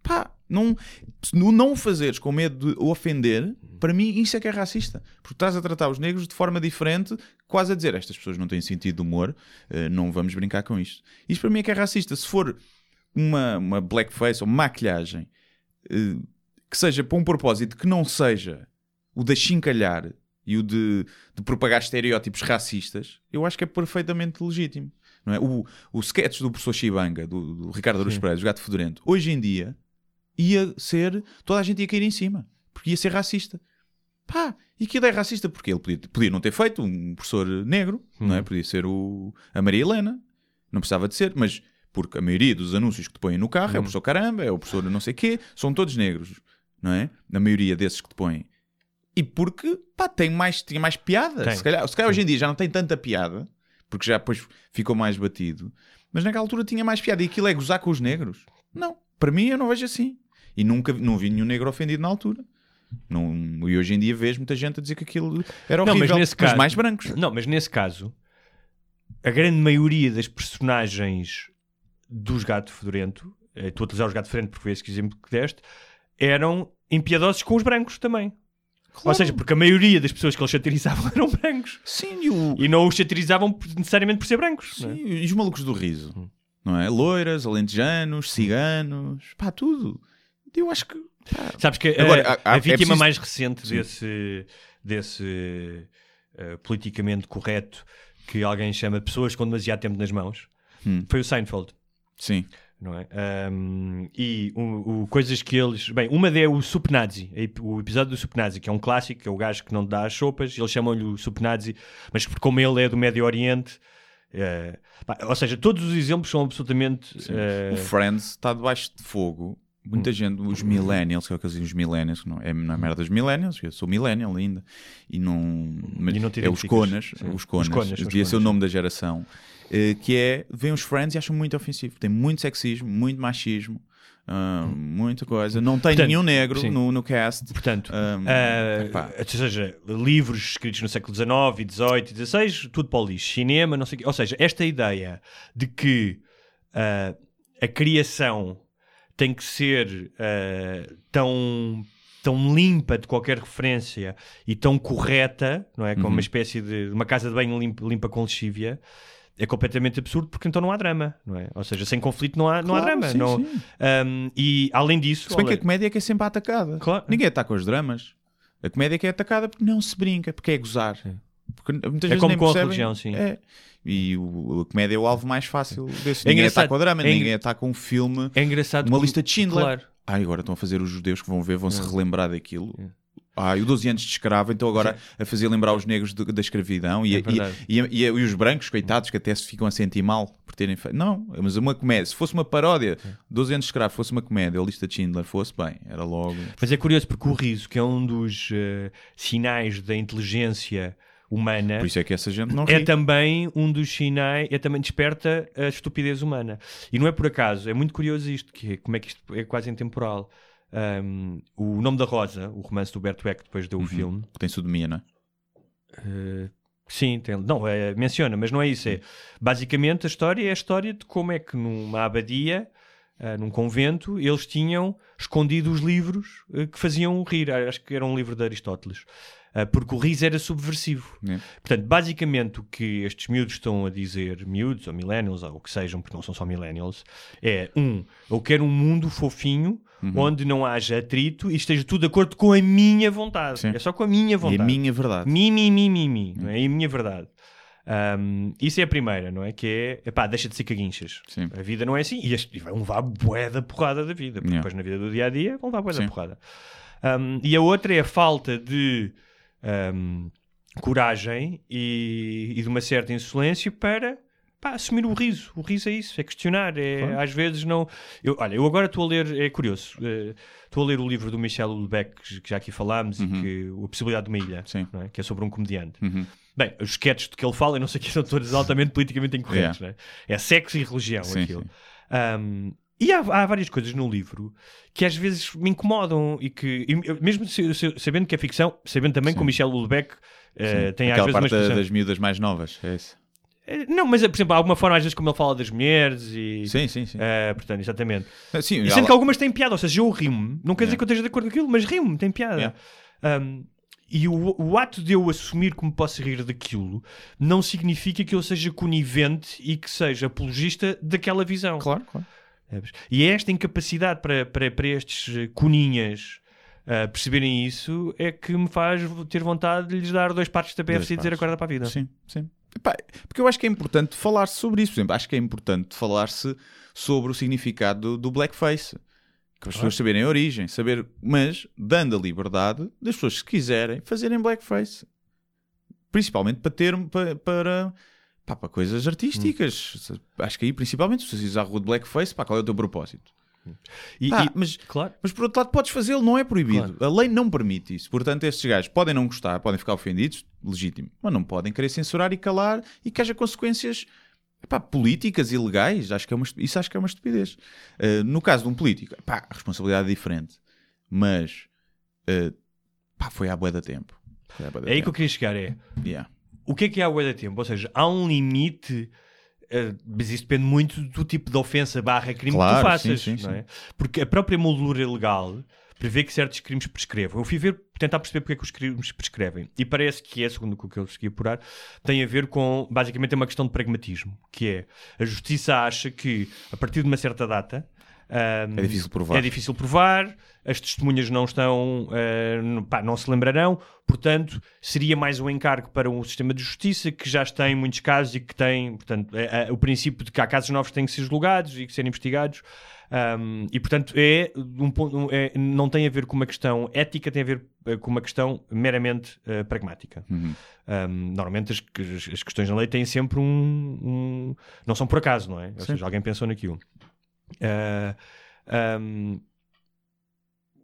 Pá, não, se não não o fazeres com medo de ofender, para mim isso é que é racista. Porque estás a tratar os negros de forma diferente, quase a dizer estas pessoas não têm sentido de humor, eh, não vamos brincar com isto. Isto para mim é que é racista. Se for uma, uma blackface ou maquilhagem eh, que seja para um propósito que não seja o de achincalhar e o de, de propagar estereótipos racistas, eu acho que é perfeitamente legítimo. Não é? o, o sketch do professor Chibanga, do, do Ricardo Aruz Pereira, do Gato Fedorento, hoje em dia ia ser. toda a gente ia cair em cima, porque ia ser racista. Pá, e aquilo é racista porque ele podia, podia não ter feito um professor negro, não é? Podia ser o, a Maria Helena, não precisava de ser, mas porque a maioria dos anúncios que te põem no carro é o professor caramba, é o professor não sei quê, são todos negros, não é? A maioria desses que te põem. E porque, pá, tem mais, tinha mais piada. Tem. Se calhar, se calhar hoje em dia já não tem tanta piada, porque já depois ficou mais batido, mas naquela altura tinha mais piada. E aquilo é gozar com os negros? Não, para mim eu não vejo assim. E nunca não vi nenhum negro ofendido na altura. Não, e hoje em dia vês muita gente a dizer que aquilo era Não, horrível, mas nesse caso- mais brancos. Não, mas nesse caso, a grande maioria das personagens dos Gato Fedorento, eh, estou a utilizar os Gato Fedorento porque foi esse exemplo que deste, eram impiedosos com os brancos também. Ou seja, porque a maioria das pessoas que eles satirizavam <laughs> eram brancos. Sim, e, o, E não os satirizavam necessariamente por ser brancos. não é? sim, e os malucos do riso, não é? Loiras, alentejanos, ciganos, pá, tudo. Eu acho que. pá, Sabes que a- Agora, a, há- é vítima preciso- mais recente Sim. desse, desse eh, politicamente correto que alguém chama pessoas com demasiado tempo nas mãos Hum. foi o Seinfeld. Sim, não é? Ahm, e o, o- coisas que eles. Bem, uma é o Supnazi, o episódio do Supnazi, que é um clássico, que é o gajo que não dá as sopas, eles chamam-lhe o Supnazi, mas como ele é do Médio Oriente. eh, pá, ou seja, todos os exemplos são absolutamente. eh, o Friends está debaixo de fogo. Hum. Muita gente, os millennials, que é o que eles dizem, os millennials, que não é, não é merda dos millennials, eu sou millennial ainda, e não, mas E não é os conas, Sim. os Os conas, devia ser o nome da geração, eh, que é, veem os Friends e acham muito ofensivo, tem muito sexismo, muito machismo, ah, muita coisa, não tem Portanto, nenhum negro sim. no, no cast, Portanto, epá. ou seja, livros escritos no século XIX, XVIII XVI, tudo para o lixo, cinema, não sei o quê. Ou seja, esta ideia de que ah, a criação tem que ser ah, tão, tão limpa de qualquer referência e tão correta, não é? Como Uhum. uma espécie de uma casa de banho limpa, limpa com lexívia. É completamente absurdo porque então não há drama, não é? Ou seja, sem conflito não há, não há drama. sim, não, sim. Ahm, e além disso, se bem que olha- a comédia é que é sempre atacada, Claro. ninguém ataca os dramas, a comédia é que é atacada porque não se brinca, porque é gozar. Porque muitas vezes como com a percebem. religião, sim. É. E o, a comédia é o alvo mais fácil desse. É ninguém ataca o drama, é ninguém ataca um filme, é engraçado uma como- lista de Schindler. Claro. Ah, agora estão a fazer os judeus que vão ver, vão se É. relembrar daquilo. Ah, e o 12 anos de escravo, então agora a fazer lembrar os negros de- da escravidão e, É e- e, e- os brancos, coitados, que até se ficam a sentir mal por terem feito. Não, mas uma comédia, se fosse uma paródia, É. 12 anos de escravo fosse uma comédia, a lista de Schindler fosse bem, era logo. Mas é curioso porque o riso, que é um dos eh, sinais da inteligência humana Por isso é que essa gente não é ri. também um dos sinais, é também desperta a estupidez humana. E não é por acaso, é muito curioso isto, que é, como é que isto é quase intemporal. Um, o Nome da Rosa, o romance do Berto Eck, depois deu o filme, Tem sodomia, não é? Uh, sim, tem, não, é, menciona, mas não é isso. É, basicamente, a história é a história de como é que numa abadia, uh, num convento, eles tinham escondido os livros uh, que faziam rir. Acho que era um livro de Aristóteles. Uh, porque o riso era subversivo. É. Portanto, basicamente o que estes miúdos estão a dizer, miúdos ou millennials, ou o que sejam, porque não são só millennials, é um, eu quero um mundo fofinho Uhum. onde não haja atrito e esteja tudo de acordo com a minha vontade. Sim. É só com a minha E vontade. a minha verdade. Mi, mi, mi, mi, mi. Não é? E a minha verdade. Um, isso é a primeira, não é? Que é, epá, deixa de ser caguinchas. Sim. A vida não é assim. E, este, e vão levar bué da porrada da vida. Porque Yeah. depois na vida do dia a dia vão levar bué da porrada. Um, e a outra é a falta de um, coragem e, e de uma certa insolência para pá, assumir o riso. O riso é isso, é questionar. É, Claro. Às vezes não. Eu, olha, eu agora estou a ler, é curioso, eh, estou a ler o livro do Michel Houellebecq, que já aqui falámos, e que, A Possibilidade de uma Ilha, Uhum. É? que é sobre um comediante. Uhum. Bem, os sketches de que ele fala, eu não sei que são todos altamente politicamente incorretos. Yeah. Né? É sexo e religião Sim, aquilo. sim. Um, e há, há várias coisas no livro que às vezes me incomodam e que, e mesmo se- se- sabendo que é ficção, sabendo também que o Michel Houellebecq eh, Sim. tem às Aquela vezes uma parte da- expressão... das miúdas mais novas. É isso. Eh, Não, mas por exemplo, há alguma forma às vezes como ele fala das mulheres e... Sim, sim, sim. eh, portanto, exatamente. Sim, E ela- sendo que algumas têm piada, ou seja, eu rimo, não quer dizer que eu esteja de acordo com aquilo, mas rimo, tem piada. Um, e o, o ato de eu assumir que me posso rir daquilo não significa que eu seja conivente e que seja apologista daquela visão. Claro, claro. E é esta incapacidade para, para, para estes eh, coninhas ah, perceberem isso é que me faz ter vontade de lhes dar dois partes da PFC e dizer acorda para a vida. Sim, sim. Epá, porque eu acho que é importante falar-se sobre isso. Por exemplo, acho que é importante falar-se sobre o significado do, do blackface. Que as pessoas saberem a origem, saber, mas dando a liberdade das pessoas, se quiserem, fazerem blackface. Principalmente para ter para, para, pá, para coisas artísticas. Acho que aí, principalmente, se vocês à rua de blackface, pá, qual é o teu propósito? E, Pá, e- mas claro. mas por outro lado, podes fazê-lo, não é proibido. A lei não permite isso. Portanto, estes gajos podem não gostar, podem ficar ofendidos, legítimo, mas não podem querer censurar e calar e que haja consequências epá, políticas e legais. Acho que é uma, isso acho que é uma estupidez. Uh, no caso de um político, epá, a responsabilidade é diferente, mas uh, pá, foi à boa da tempo. Foi à bué da É aí que eu tempo. queria chegar, é Yeah. O que é que é a bué tempo? Ou seja, há um limite, eh, mas isso depende muito do tipo de ofensa barra crime que Claro, tu faças. sim, sim. é? Porque a própria moldura legal prevê que certos crimes prescrevam. Eu fui ver, tentar perceber porque é que os crimes prescrevem. E parece que é, segundo o que eu consegui apurar, tem a ver com, basicamente, é uma questão de pragmatismo, que é, a justiça acha que, a partir de uma certa data... ahm, É difícil provar. É difícil provar, as testemunhas não estão, n- pá, não se lembrarão, portanto, seria mais um encargo para um sistema de justiça que já tem muitos casos e que tem, portanto, é- é o princípio de que há casos novos que têm que ser julgados e que serem investigados. Ahm, e portanto é um ponto, um- é- não tem a ver com uma questão ética, tem a ver eh, com uma questão meramente eh, pragmática. Uhum. Ahm, normalmente as, as- questões na lei têm sempre um, um- não são por acaso, não é? Ou seja, alguém pensou naquilo. Ah, ahm,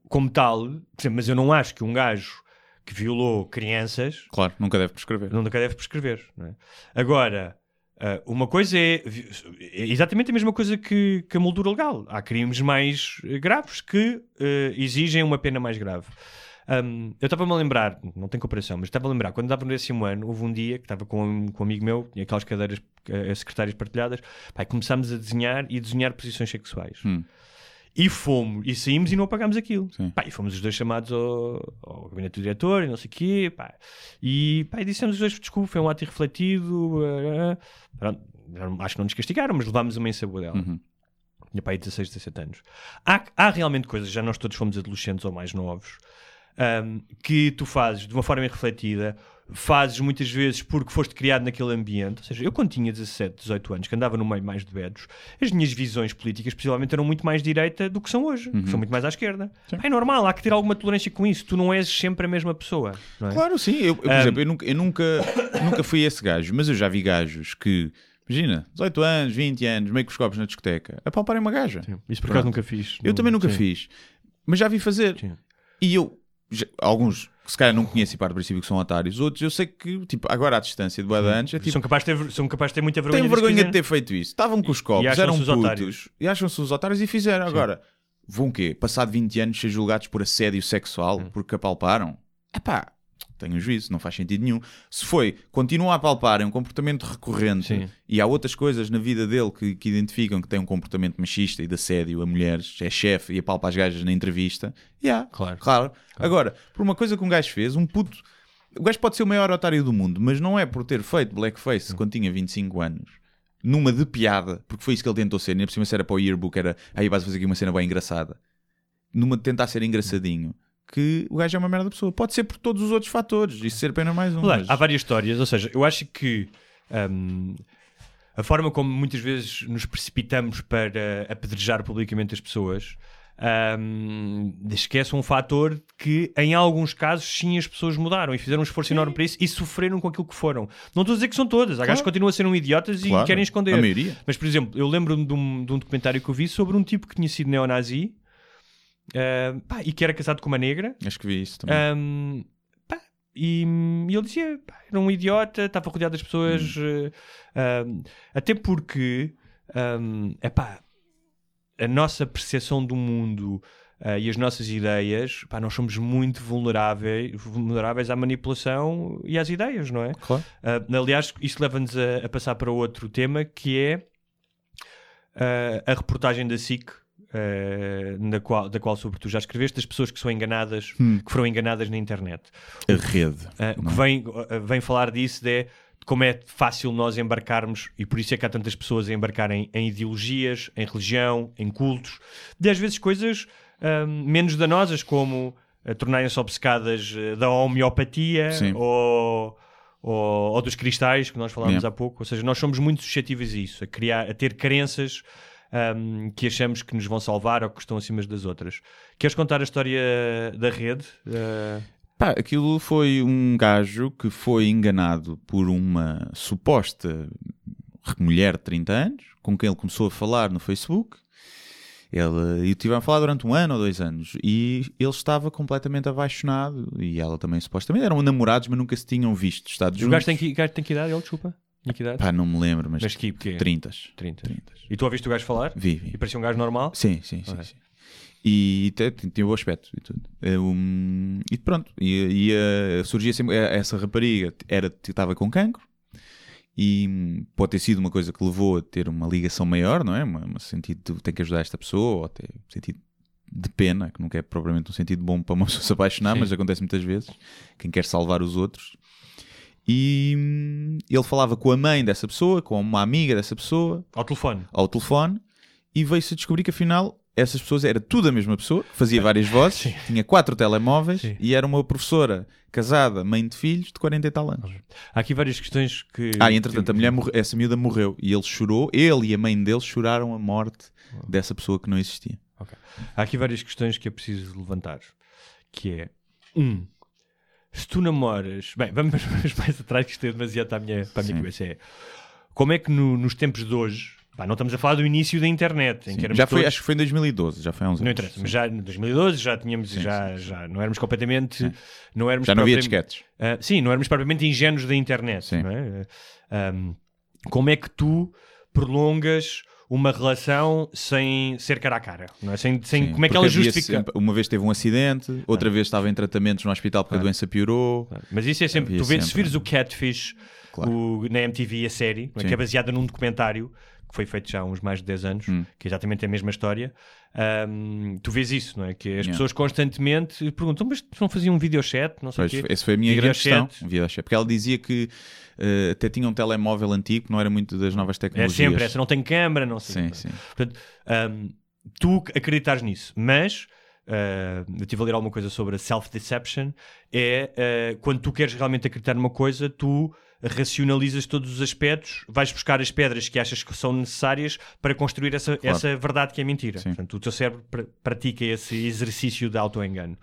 como tal, exemplo, mas eu não acho que um gajo que violou crianças Claro, nunca deve prescrever. nunca deve prescrever. é? Agora, ah, uma coisa é, é exatamente a mesma coisa que, que a moldura legal. Há crimes mais graves que eh, exigem uma pena mais grave. Ahm, eu estava-me a lembrar, não tem comparação, mas estava a lembrar, quando estava no décimo ano, houve um dia que estava com, com um amigo meu, tinha aquelas cadeiras eh, secretárias partilhadas, pá, começámos a desenhar e desenhar posições sexuais. Hum. E fomos, e saímos e não apagámos aquilo. Pá, e fomos os dois chamados ao, ao gabinete do diretor e não sei o quê. Pá. E, pá, e dissemos os dois, desculpa, foi um ato irrefletido. Pronto, não- acho que não nos castigaram, mas levámos uma dela. Uhum. Tinha pá, aí 16, 17 anos. Há, há realmente coisas, já nós todos fomos adolescentes ou mais novos, ahm, que tu fazes de uma forma irrefletida, fazes muitas vezes porque foste criado naquele ambiente. Ou seja, eu quando tinha 17, 18 anos, que andava no meio mais de bedos, as minhas visões políticas possivelmente eram muito mais direita do que são hoje, que são muito mais à esquerda. É normal, há que ter alguma tolerância com isso. Tu não és sempre a mesma pessoa. Não é? Claro, sim. Eu, eu, por Um, exemplo, eu nunca, eu nunca, nunca fui esse gajo, mas eu já vi gajos que, imagina, 18 anos, 20 anos, meio que os copos na discoteca, a palparem uma gaja. Sim. Isso por acaso nunca fiz. Eu Não- também nunca sim. fiz, mas já vi fazer. Sim. E eu, já- alguns que se calhar não conheço e para do princípio que são otários, outros eu sei que, tipo, agora à distância de anos, é tipo, são, capazes de ter, são capazes de ter muita vergonha têm vergonha de ter feito isso. Estavam com os copos, eram os putos otários. e acham-se os otários e fizeram. Agora, vão o quê? Passado 20 anos ser julgados por assédio sexual Hum. porque apalparam? Epá, tenho juízo, não faz sentido nenhum. Se foi, continua a apalpar, é um comportamento recorrente Sim. e há outras coisas na vida dele que, que identificam que tem um comportamento machista e de assédio a mulheres, é chefe e apalpa as gajas na entrevista, yeah, Claro. claro. Agora, por uma coisa que um gajo fez, um puto. O gajo pode ser o maior otário do mundo, mas não é por ter feito blackface quando tinha 25 anos, numa de piada, porque foi isso que ele tentou ser, nem por cima se era para o yearbook, era aí vais fazer aqui uma cena bem engraçada, numa de tentar ser engraçadinho, que o gajo é uma merda pessoa. Pode ser por todos os outros fatores, isso ser apenas mais um. Claro, mas- Há várias histórias, ou seja, eu acho que hum, a forma como muitas vezes nos precipitamos para apedrejar publicamente as pessoas hum, esquece um fator que em alguns casos sim as pessoas mudaram e fizeram um esforço enorme para isso e sofreram com aquilo que foram. Não estou a dizer que são todas, há gajos que continuam a ser um idiotas e Claro, querem esconder. a maioria. Mas, por exemplo, eu lembro-me de um, de um documentário que eu vi sobre um tipo que tinha sido neonazi ah, pá, e que era casado com uma negra. Acho que vi isso também. Um, pá, e, e ele dizia, pá, era um idiota, estava rodeado das pessoas, eh, um, até porque, um, epá, a nossa percepção do mundo eh, e as nossas ideias, pá, nós somos muito vulneráveis, vulneráveis à manipulação e às ideias, não é? Claro. Uh, aliás, isto leva-nos a, a passar para outro tema que é uh, a reportagem da SIC. Uh, na qual, da qual, sobre tu já escreveste, das pessoas que são enganadas, que foram enganadas na internet. A rede. Uh, o não que é? vem, uh, vem falar disso de, de como é fácil nós embarcarmos, e por isso é que há tantas pessoas a embarcarem em ideologias, em religião, em cultos, de às vezes coisas um, menos danosas, como tornarem-se obcecadas da homeopatia Sim. ou, ou, ou dos cristais, que nós falámos Yeah. há pouco. Ou seja, nós somos muito suscetíveis a isso, a, criar, a ter crenças um, que achamos que nos vão salvar ou que estão acima das outras. Queres contar a história da rede? Uh, Pá, aquilo foi um gajo que foi enganado por uma suposta mulher de 30 anos, com quem ele começou a falar no Facebook. Ele, e tiveram a falar durante um ano ou dois anos. E ele estava completamente apaixonado. E ela também, supostamente. Eram namorados, mas nunca se tinham visto. Estados o gajo tem que, gajo tem que idade? Ele, desculpa. Tinha que idade? Pá, não me lembro, mas, Mas que, que 30. 30. 30. E tu ouviste o gajo falar? Vi, vi. E parecia um gajo normal? Sim, sim, sim. Ok. sim. E tinha o bom aspecto e tudo. Eh, um, e pronto. E, e, eh, surgia sempre. eh, Essa rapariga era, estava com cancro. E hum, pode ter sido uma coisa que levou a ter uma ligação maior, não é? Uma sentido de tem que ajudar esta pessoa, ou até sentido de pena, que nunca é propriamente um sentido bom para uma <laughs> pessoa se apaixonar, Sim. mas acontece muitas vezes. Quem quer salvar os outros. E hum, ele falava com a mãe dessa pessoa, com uma amiga dessa pessoa, Ao telefone. ao telefone e veio-se a descobrir que afinal essas pessoas era tudo a mesma pessoa, fazia várias vozes, tinha quatro telemóveis Sim. e era uma professora casada, mãe de filhos, de 40 e tal anos. Há aqui várias questões que. Ah, e entretanto, a mulher morre- essa miúda morreu e ele chorou, ele e a mãe dele choraram a morte dessa pessoa que não existia. Ok. Há aqui várias questões que é preciso levantar. Que é. Um. Se tu namoras. Bem, vamos, <laughs> vamos mais atrás, que isto é demasiado para a minha, para a minha Sim. cabeça. É. Como é que no- nos tempos de hoje. Pá, não estamos a falar do início da internet. Sim. Já foi, todos- acho que foi em 2012, já foi há uns Não anos. interessa, mas já em 2012 já tínhamos, já, já não éramos completamente, não éramos Já não havia disquetes. Ah, sim, não éramos propriamente ingênuos da internet. Sim. não é? Ah, um, como é que tu prolongas uma relação sem ser cara a cara? Não é? sem, sem, Sim, como é que ela justifica? sempre- uma vez teve um acidente, outra vez estava em tratamentos no hospital porque a doença piorou. Mas isso é sempre. Havia Tu vês, se vires o Catfish Claro. o- na MTV, a série, é? Que é baseada num documentário que foi feito já há uns mais de 10 anos, Hum. que é exatamente a mesma história. ahm, tu vês isso, não é? Que as Yeah. pessoas constantemente perguntam, mas tu não faziam um videochat? Não sei o Pois, quê. essa foi a minha grande questão. Videochat. Porque ela dizia que eh, até tinha um telemóvel antigo, não era muito das novas É tecnologias. sempre, essa não tem câmara, não sei. Sim, sim. Portanto, hum, tu acreditas nisso, mas uh, eu estive a ler alguma coisa sobre a self-deception. É uh, quando tu queres realmente acreditar numa coisa, tu racionalizas todos os aspectos, vais buscar as pedras que achas que são necessárias para construir essa, Claro. essa verdade que é mentira. Sim. Portanto, o teu cérebro pr- pratica esse exercício de auto-engano.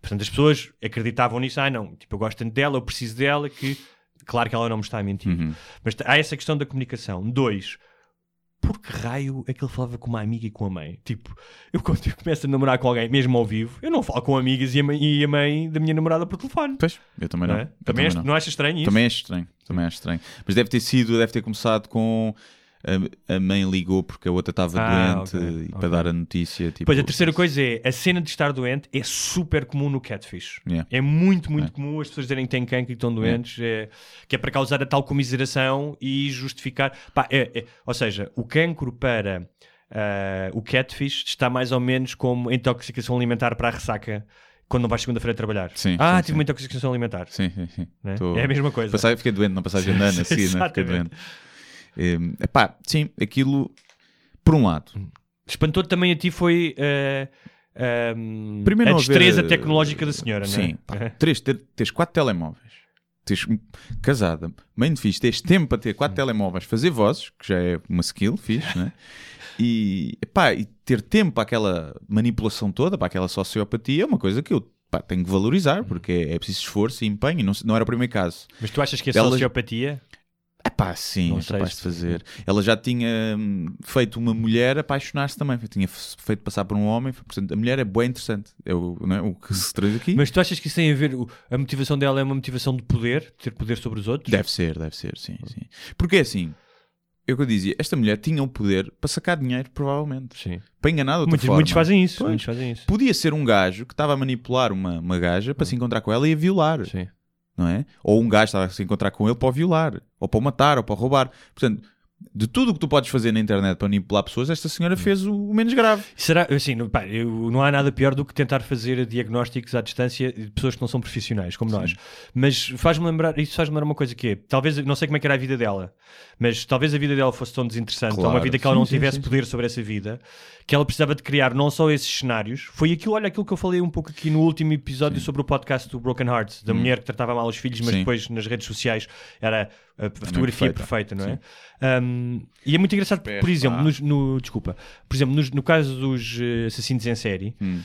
Portanto, as pessoas acreditavam nisso. Ah, não, tipo, eu gosto tanto dela, eu preciso dela, que claro que ela não me está a mentir. Uhum. Mas há essa questão da comunicação. Dois, por que raio é que ele falava com uma amiga e com a mãe? Tipo, eu quando eu começo a namorar com alguém, mesmo ao vivo, eu não falo com amigas e a mãe, e a mãe da minha namorada por telefone. Pois, eu também não. Não, é? Eu também és- não. não achas estranho isso? Também acho estranho, também acho estranho. Mas deve ter sido, deve ter começado com a, a mãe ligou porque a outra estava Ah, doente ok, e ok. para dar a notícia. Tipo, Pois a terceira coisa é a cena de estar doente é super comum no catfish. Yeah. É muito, muito É. comum as pessoas dizerem que têm cancro e que estão doentes, é, que é para causar a tal comiseração e justificar. Pá, é- é- ou seja, o cancro para ah, o catfish está mais ou menos como intoxicação alimentar para a ressaca quando não vais segunda-feira trabalhar. Sim, ah, sim, tive sim. uma intoxicação alimentar. Sim, sim, sim. né? Tô- É a mesma coisa. Fiquei doente, não passagem <laughs> de ano, assim, né? Fiquei doente. Hum, epá, sim, aquilo, por um lado, Espantou também a ti foi ah, ah, Primeiro a não haver, destreza eh, tecnológica da senhora, Sim, não é? pá, três, ter, teres quatro telemóveis, teres casada, bem fixe, teres tempo para ter quatro telemóveis, fazer vozes, que já é uma skill fixe, né? E, epá, e ter tempo para aquela manipulação toda, para aquela sociopatia, é uma coisa que eu pá, tenho que valorizar, porque é, é preciso esforço e empenho, não, não era o primeiro caso. Mas tu achas que a sociopatia É pá, sim, é capaz de fazer. Ela já tinha hum, feito uma mulher apaixonar-se também, tinha feito passar por um homem, portanto, a mulher é bem interessante, é o, não é? o que se traz aqui. Mas tu achas que isso tem a ver, a motivação dela é uma motivação de poder, de ter poder sobre os outros? Deve ser, deve ser, sim, sim. Porque é assim, é o que eu dizia, esta mulher tinha o poder para sacar dinheiro, provavelmente. Sim. Para enganar de outra Muitos, forma. muitos fazem isso. Pois. Muitos fazem isso. Podia ser um gajo que estava a manipular uma, uma gaja para se encontrar com ela e a violar, Sim. Não é? Ou um gajo estava a se encontrar com ele para o violar, ou para o matar, ou para o roubar. Portanto, de tudo o que tu podes fazer na internet para manipular pessoas, esta senhora fez o, menos grave. Será, assim, não, pá, eu- não há nada pior do que tentar fazer diagnósticos à distância de pessoas que não são profissionais, como nós. Mas faz-me lembrar, isso faz-me lembrar uma coisa que é, talvez, não sei como é que era a vida dela, mas talvez a vida dela fosse tão desinteressante, ou uma Claro. vida que ela Sim, não sim, tivesse sim, poder sobre essa vida, que ela precisava de criar não só esses cenários, foi aquilo, olha, aquilo que eu falei um pouco aqui no último episódio sobre o podcast do Broken Hearts, da mulher que tratava mal os filhos, mas Hum. Sim. depois nas redes sociais era a fotografia perfeita. perfeita, não é? Um, e é muito engraçado, porque, por exemplo, pá. nos- no, desculpa, por exemplo, nos- no, caso dos eh, assassinos em série, Hum.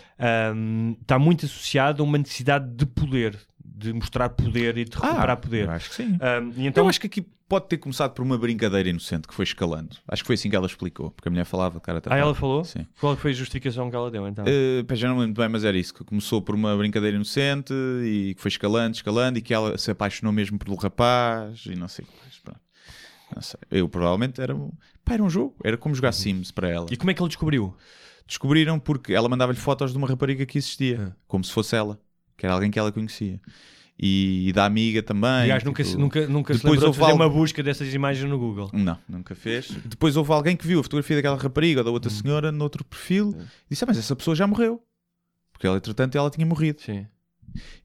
um, está muito associado a uma necessidade de poder, de mostrar poder e de recuperar poder. Ah, eu acho que sim. Um, e Então, então, eu acho que aqui pode ter começado por uma brincadeira inocente que foi escalando. Acho que foi assim que ela explicou, porque a mulher falava cara ah, ela falou? Sim. Qual foi a justificação que ela deu então? Uh, pá, já não me lembro bem, mas era isso. Que começou por uma brincadeira inocente e que foi escalando, escalando e que ela se apaixonou mesmo pelo rapaz e não sei o que mais. pronto. Não sei. Eu provavelmente era, um- pá, era um jogo, era como jogar Sims para ela. E como é que ele descobriu? Descobriram porque ela mandava-lhe fotos de uma rapariga que existia, Ah. como se fosse ela, que era alguém que ela conhecia. E, da amiga também. nunca, se- tipo- nunca, nunca se Depois de houve algo- uma busca dessas imagens no Google. Não, nunca fez. Depois houve alguém que viu a fotografia daquela rapariga ou da Hum. outra senhora noutro perfil e disse: Ah, mas essa pessoa já morreu. Porque ela, entretanto, ela tinha morrido. Sim.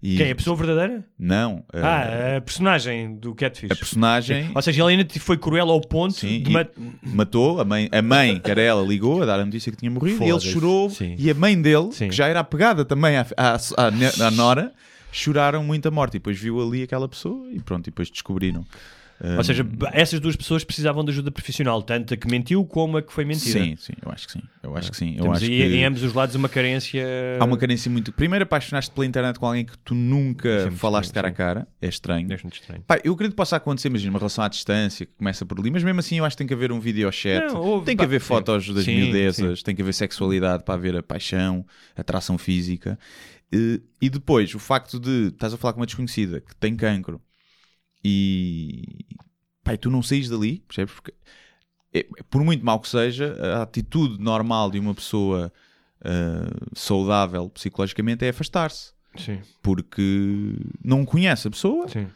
E- Quem? A pessoa verdadeira? Não. eh, Ah, a personagem do Catfish. a personagem Ou seja, ela ainda foi cruel ao ponto Sim, de e- ma- matou, a mãe, a mãe, que era ela, ligou a dar a notícia que tinha morrido e ele chorou. Sim. E a mãe dele, Sim. que já era apegada também à, à, à, à Nora, choraram muito a morte. E depois viu ali aquela pessoa e pronto, e depois descobriram. Ou seja, essas duas pessoas precisavam de ajuda profissional, tanto a que mentiu como a que foi mentira. Sim, sim, eu acho que sim. Eu acho que sim. Eu Temos acho que... em ambos os lados uma carência. Há uma carência muito. Primeiro, apaixonaste pela internet com alguém que tu é nunca muito falaste cara a cara. É estranho. Deixa muito estranho. Pá, eu acredito que possa acontecer, imagina, uma relação à distância que começa por ali, mas mesmo assim eu acho que tem que haver um videochat, Não, houve- tem que pá, haver fotos das Sim, miudezas, tem que haver sexualidade para haver a paixão, atração física. Eh, E depois, o facto de estás a falar com uma desconhecida que tem cancro e e tu não saís dali, percebes? Porque é- por muito mal que seja, a atitude normal de uma pessoa eh, saudável psicologicamente é afastar-se Sim, porque não conhece a pessoa, sim.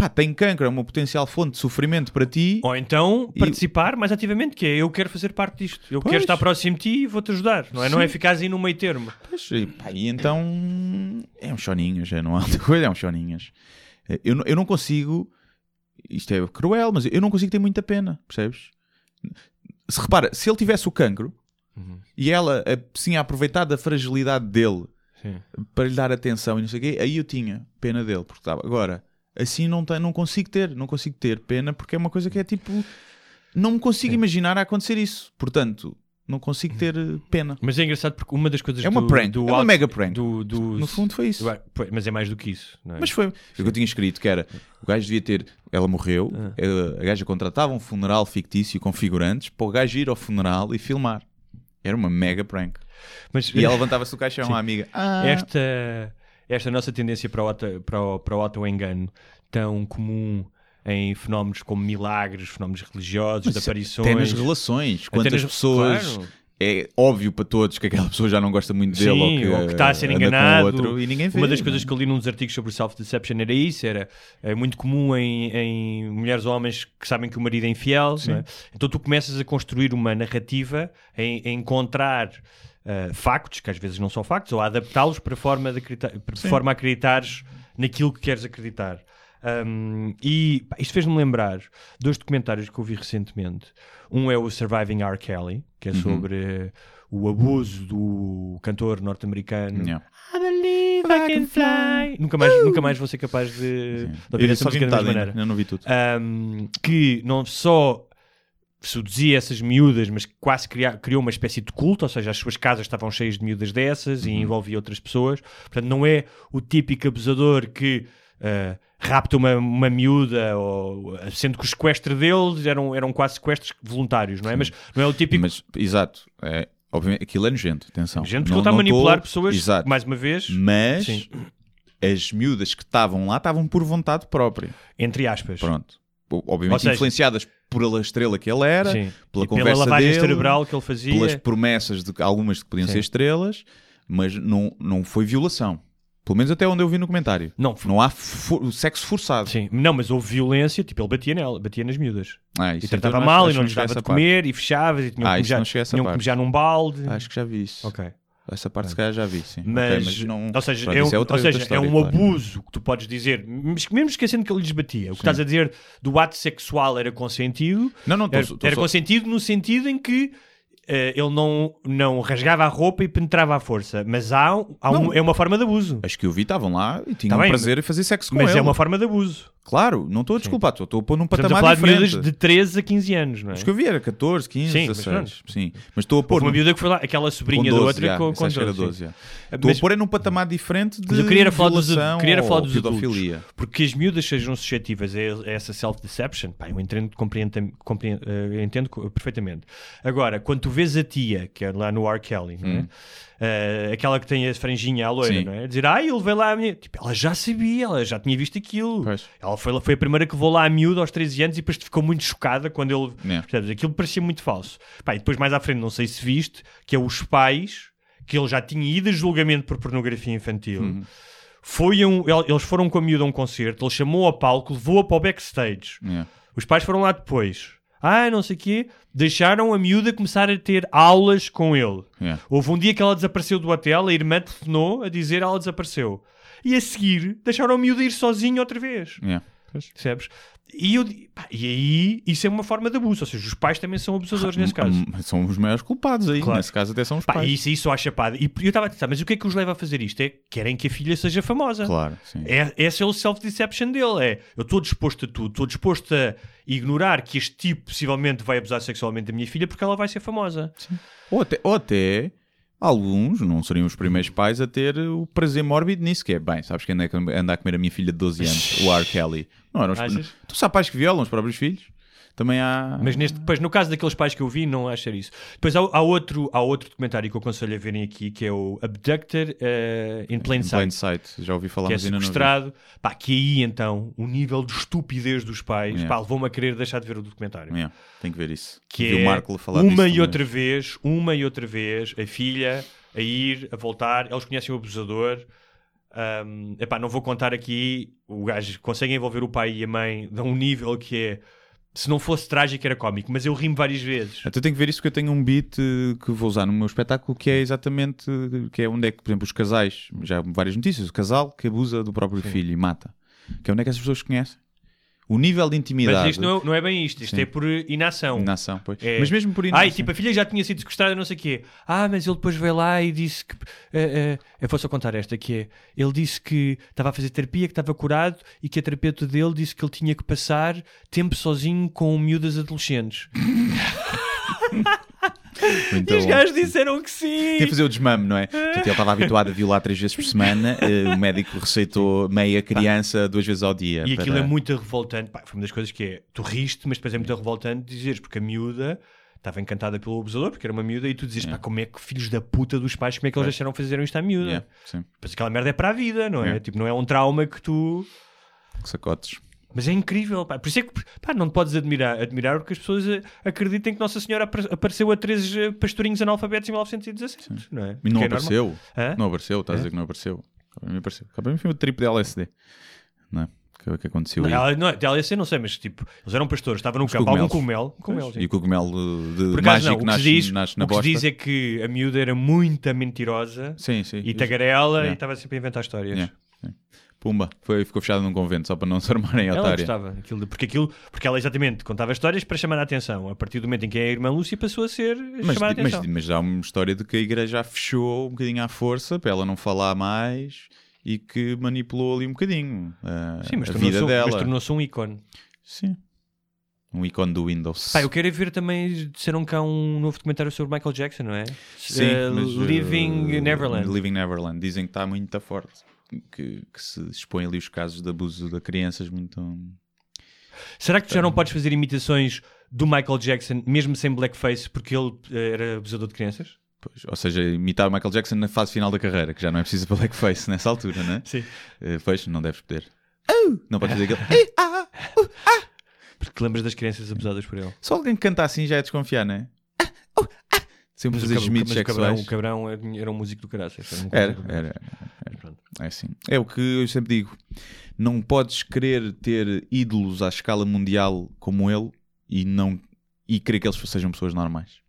Pá, tem cancro, é uma potencial fonte de sofrimento para ti. Ou então E- participar mais ativamente, que é eu quero fazer parte disto, eu Pois. quero estar próximo de ti e vou-te ajudar, não é? Não é Sim. ficares aí no meio termo. Pois, e, pá, e então é um choninhas, já não há <laughs> outra coisa, é um choninhas. Eu, não- eu não consigo, isto é cruel, mas eu não consigo ter muita pena, percebes? Se repara, se ele tivesse o cancro e ela eh, sim a aproveitar da fragilidade dele Sim. para lhe dar atenção e não sei o quê, aí eu tinha pena dele, porque estava. Agora, assim não, tem, não consigo ter, não consigo ter pena porque é uma coisa que é tipo. Não me consigo imaginar a acontecer isso. Portanto, não consigo ter eh, pena. Mas é engraçado porque uma das coisas É uma do, prank, do é uma auto- mega prank. Do, do- No fundo foi isso. mas é mais do que isso. É? Mas foi o que eu tinha escrito, que era o gajo devia ter. Ela morreu, Ah. eh, a gaja contratava um funeral fictício com figurantes para o gajo ir ao funeral e filmar. Era uma mega prank. Mas- E ela levantava-se do caixão, Sim. a amiga. Ah, esta, esta nossa tendência para o, auto, para o, para o auto-engano tão comum em fenómenos como milagres, fenómenos religiosos, Mas aparições. Até nas relações. Quantas nas- pessoas. claro. É óbvio para todos que aquela pessoa já não gosta muito dele Sim, ou que, ou que está a ser enganado. outro e ninguém vê. Uma das não é? coisas que eu li nos artigos sobre self-deception era isso, era é muito comum em, em mulheres ou homens que sabem que o marido é infiel. é? Então tu começas a construir uma narrativa, em, em encontrar ah, factos, que às vezes não são factos, ou a adaptá-los para forma de acreditar, para forma a acreditares naquilo que queres acreditar. Um, e pá, isto fez-me lembrar dois documentários que eu vi recentemente. Um é o Surviving R. Kelly, que é Uhum. sobre o abuso do cantor norte-americano. Yeah. I believe I can fly. Nunca mais, nunca mais vou ser capaz de, de Eu ouvir essa música da maneira. ainda não vi tudo. Um, que não só seduzia essas miúdas, mas que quase cria- criou uma espécie de culto, ou seja, as suas casas estavam cheias de miúdas dessas Uhum. e envolvia outras pessoas. Portanto, não é o típico abusador que ah, rapta uma, uma miúda, ou, sendo que os sequestros deles eram, eram quase sequestros voluntários, não é? Mas não é o típico. Mas, exato. É, obviamente, aquilo é nojento, atenção. Gente, porque Não- está a manipular tô- pessoas, Exato. mais uma vez, Mas Sim. as miúdas que estavam lá estavam por vontade própria. entre aspas. Pronto. Obviamente seja- influenciadas pela estrela que ele era, Sim. pela E pela conversa lavagem dele, cerebral que ele fazia. pelas promessas de que algumas que podiam Sim. ser estrelas, mas não, não foi violação. Pelo menos até onde eu vi no comentário. Não, Não há for- sexo forçado. Sim, não, mas houve violência, tipo, ele batia nela, batia nas miúdas. Ah, E isso tratava então mal e não lhes dava de comer e fechavas e tinham Ah, que tinham que parte. mijar num balde. parte. Acho que já vi isso. Ok. Essa parte se calhar já vi, sim. Ok, Mas, não... ou seja, pronto, é um, isso outra- ou seja, outra é história, um claro. abuso que tu podes dizer, mas mesmo esquecendo que ele lhes batia. O que estás a dizer do ato sexual era consentido, Não, não, tô- era, tô era só- consentido no sentido em que ele não, não rasgava a roupa e penetrava à força, mas há, um- há um- é uma forma de abuso. As que eu vi estavam lá e tinham Tá bem, prazer em fazer sexo com Mas ele. é uma forma de abuso. Claro, não estou a desculpar, estou estou a pôr num Estamos a patamar falar de diferente. miúdas de 13 a 15 anos, não é? Os que eu vi era 14, 15, Sim, mas 16. Sim, mas estou a pôr Houve uma num- miúda que foi lá, aquela sobrinha com 12, da outra já, com, essa com acho que era 12, 12, sim. já. Estou Mas- a pôr é num patamar diferente de Mas eu queria era falar dos, violação queria era falar ou dos pedofilia. adultos, porque as miúdas sejam suscetíveis a, a essa self-deception, pá, eu entendo, compreendo, compreendo, eh, entendo co- perfeitamente. Agora, quando tu vês a tia, que é lá no R. Kelly, não é? Eh, aquela que tem a franjinha à loira, Hum. Sim. não é? Dizer, ai, ele veio lá a minha... Tipo, ela já sabia, ela já tinha visto aquilo. Pois. Ela foi, ela foi a primeira que levou lá a miúda aos 13 anos e depois ficou muito chocada quando ele... É. Percebes? Aquilo parecia muito falso. Pá, e depois mais à frente, não sei se viste, que é os pais, que ele já tinha ido a julgamento por pornografia infantil. Uhum. Foi a um, el- eles foram com a miúda a um concerto, ele chamou ao palco, levou-a para o backstage. É. Os pais foram lá depois. Ah, não sei o quê. Deixaram a miúda começar a ter aulas com ele. É. Houve um dia que ela desapareceu do hotel, a irmã telefonou a dizer ela desapareceu. E a seguir, deixaram a miúda ir sozinha outra vez. É. Percebes? E, eu, pá, e aí, isso é uma forma de abuso. Ou seja, os pais também são abusadores nesse caso. Hum, São os maiores culpados aí. Claro. Nesse caso até são os Pá, pais. isso, isso à chapada. E eu estava a pensar, mas o que é que os leva a fazer isto? É querem que a filha seja famosa. Claro, sim. É, esse é o self-deception dele. É eu estou disposto a tudo, estou disposto a ignorar que este tipo possivelmente vai abusar sexualmente da minha filha porque ela vai ser famosa. Ou até, ou até alguns, não seriam os primeiros pais a ter o prazer mórbido nisso, que é bem, sabes que anda, a- comer a minha filha de 12 anos, o R. <laughs> Kelly. Não eram os, tu sabes pais que violam os próprios filhos? Também há. Mas neste, depois, no caso daqueles pais que eu vi, não ser isso. Depois há, há outro, há outro documentário que eu aconselho a verem aqui, que é o Abducted eh, in Plain Sight. plain sight, já ouvi falar, que é sequestrado. Pá, que aí então, o nível de estupidez dos pais, Yeah. pá, levou-me a querer deixar de ver o documentário. Yeah, tenho que ver isso. que é o Marco falar uma e outra vez, uma e outra vez, a filha a ir, a voltar, eles conhecem o abusador. Um, epá, não vou contar aqui, o gajo consegue envolver o pai e a mãe de um nível que é, se não fosse trágico era cómico, mas eu rimo várias vezes. Então tenho que ver isso porque eu tenho um beat eh, que vou usar no meu espetáculo que é exatamente que é onde é que, por exemplo, os casais, já há várias notícias, o casal que abusa do próprio filho e mata. Que é onde é que essas pessoas se conhecem. O nível de intimidade. Mas isto não é, não é bem isto, isto Sim. é por inação. Inação, pois. É. Mas mesmo por inação. Ai, tipo, a filha já tinha sido sequestrada, não sei o quê. Ah, mas ele depois veio lá e disse que. eh, eh, eu vou só contar esta, que é. Ele disse que estava a fazer terapia, que estava curado e que a terapeuta dele disse que ele tinha que passar tempo sozinho com miúdas adolescentes. <laughs> Muito E os bom. gajos disseram que sim. Tem que fazer o desmame, não é? Portanto, ele estava habituado a violar três vezes por semana. <laughs> eh, o médico receitou meia criança duas vezes ao dia. E aquilo para- é muito revoltante. Pá, foi uma das coisas que é, tu riste, mas depois é muito revoltante dizeres, porque a miúda estava encantada pelo abusador, porque era uma miúda, e tu dizes, pá, como é que filhos da puta dos pais, como é que eles deixaram fazer isto à miúda? Yeah, sim, Mas aquela merda é para a vida, não é? Yeah. Tipo, não é um trauma que tu. que sacotes. Mas é incrível, pá. Por isso é que pá, não te podes admirar, admirar porque as pessoas eh, acreditem que Nossa Senhora apare- apareceu a 13 eh, pastorinhos analfabetos em 1917, não é? E não é apareceu. Hã? Não apareceu, estás a dizer que não apareceu. Mim apareceu. Mim foi o triplo de LSD. Não é? Que, que aconteceu Não, aí. não, é- de LSC não sei, mas tipo, eles eram pastores, estavam no Os campo, algum cogumelos. cogumelo. cogumelo, sim. E o cogumelo de mágico não, o nasce, diz, nasce na o que se bosta. diz é que a miúda era muito mentirosa Sim, sim. e tagarela Yeah. e estava sempre a inventar histórias. Yeah, sim. Pumba, foi, ficou fechado num convento só para não <laughs> se armarem a Ela otária. gostava aquilo de- porque aquilo, porque ela exatamente contava histórias para chamar a atenção. A partir do momento em que a irmã Lúcia passou a ser Mas, chamar a mas, atenção. mas há uma história de que a igreja a fechou um bocadinho à força para ela não falar mais e que manipulou ali um bocadinho uh, Sim, mas a vida dela. mas tornou-se um ícone. Sim. Um ícone do Windows. Pá, eu quero é ver também, disseram cá um novo documentário sobre Michael Jackson, não é? Sim, Eh, mas, uh, Living Neverland. Living Neverland. Dizem que está muito forte. Que, que se expõe ali os casos de abuso de crianças muito. Será que tu já não podes fazer imitações do Michael Jackson, mesmo sem blackface, porque ele eh, era abusador de crianças? Pois, ou seja, imitar o Michael Jackson na fase final da carreira, que já não é preciso para <laughs> blackface nessa altura, não é? Sim. Eh, pois, não deves poder. Não podes fazer aquele. <laughs> "Eh, ah, uh, ah." Porque lembras das crianças abusadas por ele. Só alguém que canta assim já é desconfiar, não é? Ah, uh, ah. Sempre Mas, o, fazer gemidos mas o cabrão, sexuais. o cabrão era, um músico do caraças. Era, um Era, músico do era, era. É assim. É o que eu sempre digo. Não podes querer ter ídolos à escala mundial como ele e não e querer que eles sejam pessoas normais.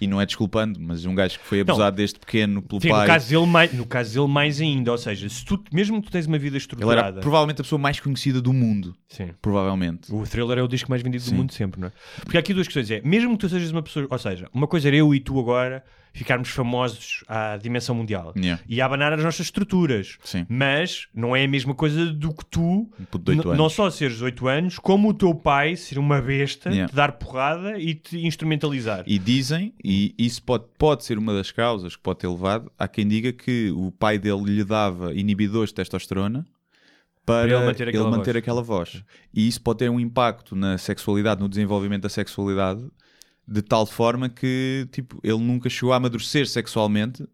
E não é desculpando, mas um gajo que foi abusado desde pequeno pelo Sim, no pai. caso, dele mais, no caso dele mais ainda, ou seja, se tu, mesmo que tu tens uma vida Ele estruturada, era provavelmente a pessoa mais conhecida do mundo. Sim. Provavelmente. o thriller é o disco mais vendido Sim. do mundo sempre, não é? Porque há aqui duas questões, é, mesmo que tu sejas uma pessoa, ou seja, uma coisa era eu e tu agora ficarmos famosos à dimensão mundial Yeah. e a abanar as nossas estruturas, Sim. mas não é a mesma coisa do que tu, não só seres 8 anos, como o teu pai ser uma besta, Yeah. te dar porrada e te instrumentalizar. E dizem, e isso pode, pode ser uma das causas que pode ter levado, há quem diga que o pai dele lhe dava inibidores de testosterona para ele manter aquela manter voz. aquela voz. E isso pode ter um impacto na sexualidade, no desenvolvimento da sexualidade, de tal forma que tipo, ele nunca chegou a amadurecer sexualmente.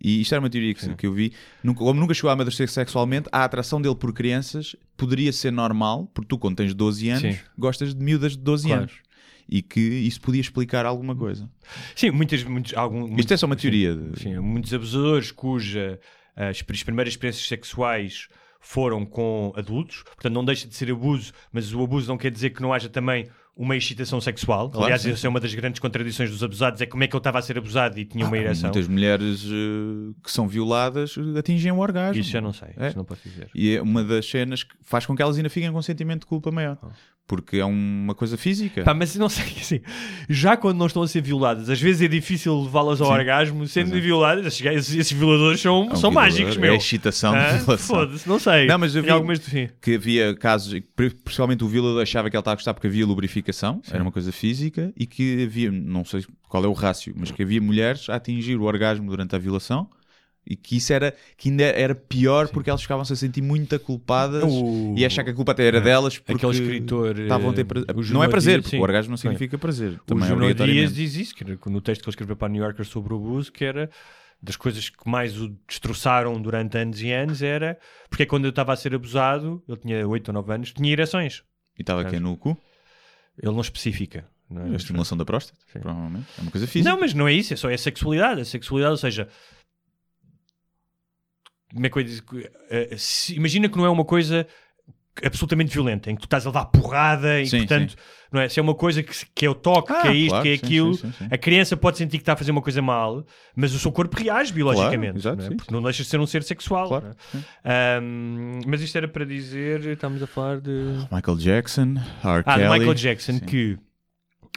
E isto era uma teoria que, que eu vi. Nunca, como nunca chegou a amadurecer sexualmente, a atração dele por crianças poderia ser normal, porque tu, quando tens 12 anos, Sim. gostas de miúdas de 12 Claro. anos. E que isso podia explicar alguma coisa. Sim, muitas, muitos, algum, Isto é só uma sim, teoria. de- Sim, muitos abusadores cuja as, as primeiras experiências sexuais foram com adultos, portanto não deixa de ser abuso, mas o abuso não quer dizer que não haja também uma excitação sexual. Claro, Aliás, sim. essa é uma das grandes contradições dos abusados, é como é que ele estava a ser abusado e tinha uma Ah, ereção. Muitas mulheres eh, que são violadas atingem o orgasmo. Isso já não sei, É. isso não posso dizer. E é uma das cenas que faz com que elas ainda fiquem com um sentimento de culpa maior. Porque é uma coisa física. Pá, mas não sei, <laughs> assim, já quando não estão a ser violadas, às vezes é difícil levá-las ao Sim. orgasmo, sendo é. violadas, esses, esses, violadores são, É um são violador, mágicos, é meu. a excitação de Ah, violação. Foda-se, não sei. Não, mas vi algumas sim. que havia casos, pri- principalmente o violador achava que ele estava a gostar porque havia lubrificação, era uma coisa física, e que havia, não sei qual é o rácio, mas que havia mulheres a atingir o orgasmo durante a violação. E que isso era, que ainda era pior porque elas ficavam-se a sentir muito culpadas O- e achar que a culpa até era delas porque Aquele escritor, estavam a ter eh, prazer. Não é prazer, Dias, porque sim. o orgasmo não Sim. significa prazer. O Junot Dias diz isso, que era no texto que ele escreveu para a New Yorker sobre o abuso, que era das coisas que mais o destroçaram durante anos e anos, era porque é quando eu estava a ser abusado, ele tinha 8 ou 9 anos, tinha ereções. E estava aqui no cu, Ele não especifica. Não, é? a estimulação da próstata, Sim. provavelmente. É uma coisa física. não, mas não é isso, é só é a sexualidade. A sexualidade, ou seja, é ia dizer? Eh, se- Imagina que não é uma coisa absolutamente violenta, em que tu estás a levar porrada e Sim, portanto, não é? Se é uma coisa que, que é o toque, Ah, que é isto, claro, que é sim, aquilo, sim, sim, sim. a criança pode sentir que está a fazer uma coisa mal, mas o seu corpo reage biologicamente, exato, não é? sim, porque não deixa de ser um ser sexual. Claro, é? Ahm, mas isto era para dizer, estamos a falar de Michael Jackson, R. ah, Kelly. Michael Jackson Sim. que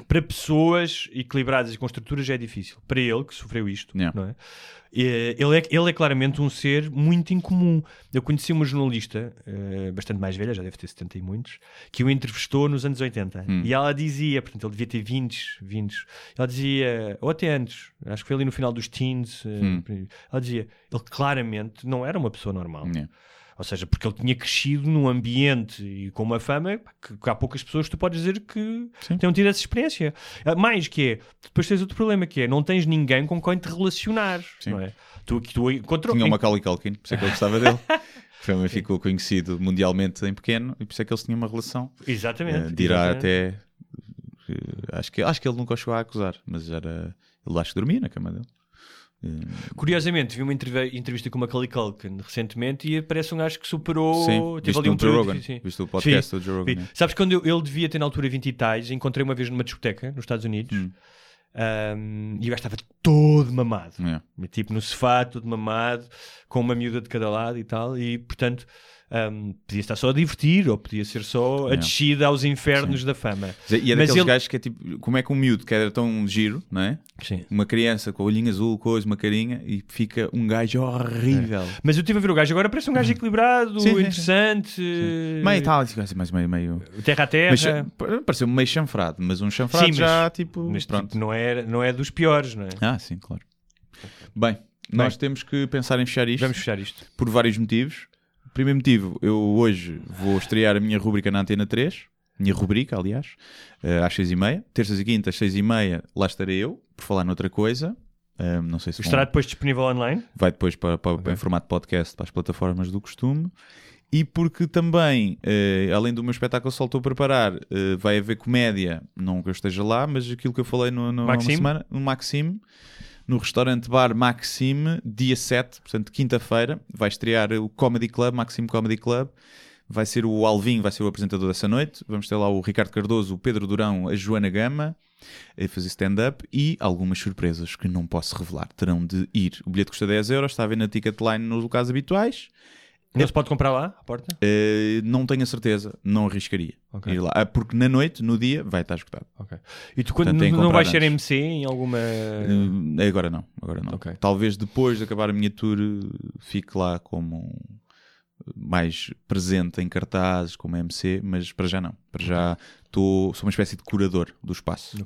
para pessoas equilibradas e com estruturas já é difícil. Para ele, que sofreu isto, Yeah. não é? Eh, Ele, é? ele é claramente um ser muito incomum. Eu conheci uma jornalista, eh, bastante mais velha, já deve ter 70 e muitos, que o entrevistou nos anos 80. Hum. E ela dizia, portanto, ele devia ter 20, 20. Ela dizia, ou até antes, acho que foi ali no final dos teens. eh, Hum. Ela dizia, ele claramente não era uma pessoa normal. Yeah. Ou seja, porque ele tinha crescido num ambiente e com uma fama que, que há poucas pessoas que tu podes dizer que Sim. tenham tido essa experiência. Ah, Mais que é, depois tens outro problema que é, não tens ninguém com quem te relacionar, Sim. não é? Tu, tu encontrou... Tinha o Macaulay Culkin, por isso é que eu gostava dele. <laughs> Também ficou conhecido mundialmente em pequeno e por isso é que eles tinham uma relação. Exatamente. Eh, dirá até. eh, acho, que, acho que ele nunca o chegou a acusar, mas era. Ele acho que dormia na cama dele. Eh, Curiosamente, vi uma entrev- entrevista com o Macaulay Culkin recentemente e parece um gajo que superou... Sim, teve ali um Joe Rogan. Viste o podcast Vi, do Joe Rogan, vi. né? Sabes quando eu- ele devia ter na altura 20 e tais, encontrei uma vez numa discoteca nos Estados Unidos Hum. um, e o gajo estava todo mamado. Yeah. Tipo no sofá, todo mamado, com uma miúda de cada lado e tal, e portanto um, podia estar só a divertir ou podia ser só a descida aos infernos da fama. E é Mas daqueles ele- gajos que é tipo. Como é que um miúdo que era tão giro, não é? Sim. Uma criança com o olhinho azul, coisa, uma carinha e fica um gajo horrível. Mas eu estive a ver o gajo, agora parece um gajo equilibrado, Sim, sim, sim. interessante, Meio tal, assim, mais meio. meio terra a mas, terra. pareceu meio chanfrado, mas um chanfrado Sim, mas- já tipo. Mas pronto. tipo, não, é, não é dos piores, não é? Ah, sim, claro. Bem, nós temos que pensar em fechar isto Vamos fechar isto. por vários motivos. Primeiro motivo, eu hoje vou estrear a minha rubrica na Antena 3, minha rubrica, aliás, eh, às 6h30. Terças e quintas, 6h30, lá estarei eu, por falar noutra coisa. Eh, não sei se vão- Estará depois disponível online? vai depois para, para- em formato podcast para as plataformas do costume. E porque também, eh, além do meu espetáculo só estou a preparar, eh, vai haver comédia, não que eu esteja lá, mas aquilo que eu falei no, no, Maxime? semana, no Maxime, no restaurante bar Maxime, dia 7, portanto, quinta-feira, vai estrear o Comedy Club, Maxime Comedy Club. Vai ser o Alvin, vai ser o apresentador dessa noite. Vamos ter lá o Ricardo Cardoso, o Pedro Durão, a Joana Gama a fazer stand-up e algumas surpresas que não posso revelar. Terão de ir. O bilhete custa 10 euros, está a ver na Ticketline nos locais habituais. Não se pode comprar lá, à porta? Eh, não tenho a certeza, não arriscaria Ok. ir lá. Ah, Porque na noite, no dia, vai estar esgotado. Ok. E tu quando Portanto, não vais ser antes. MC em alguma... Eh, agora não, agora não. Ok. Talvez depois de acabar a minha tour fique lá como mais presente em cartazes, como MC, mas para já não. Para já tô, sou uma espécie de curador do espaço.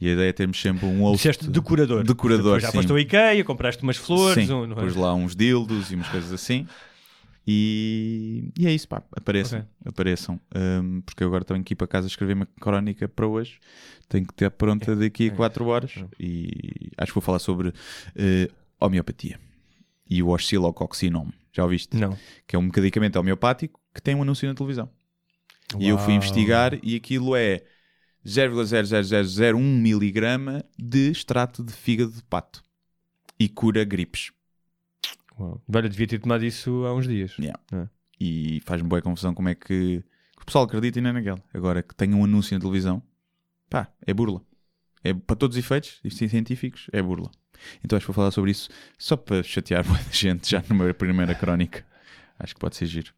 E a ideia é termos sempre um host. Disseste decorador. Decorador, Depois já sim. foste ao IKEA, compraste umas flores. Sim, um- é? lá uns dildos e umas coisas assim. E, e é isso, pá, apareçam, Ok. apareçam. Um, porque eu agora tenho que ir para casa escrever uma crónica para hoje. Tenho que ter pronta daqui a 4 horas. E acho que vou falar sobre eh, homeopatia e o oscilocoxinome. Já ouviste? Não. Que é um medicamento homeopático que tem um anúncio na televisão. E eu fui Uau. investigar e aquilo é 0,00001 miligrama de extrato de fígado de pato e cura gripes. Uau. Olha, devia ter tomado isso há uns dias. Yeah. É. E faz-me boa confusão como é que, que o pessoal acredita e não é naquela. Agora que tem um anúncio na televisão, pá, é burla. É, para todos os efeitos isto é científicos, é burla. Então acho que vou falar sobre isso só para chatear <laughs> muita gente já numa primeira crónica. Acho que pode ser giro.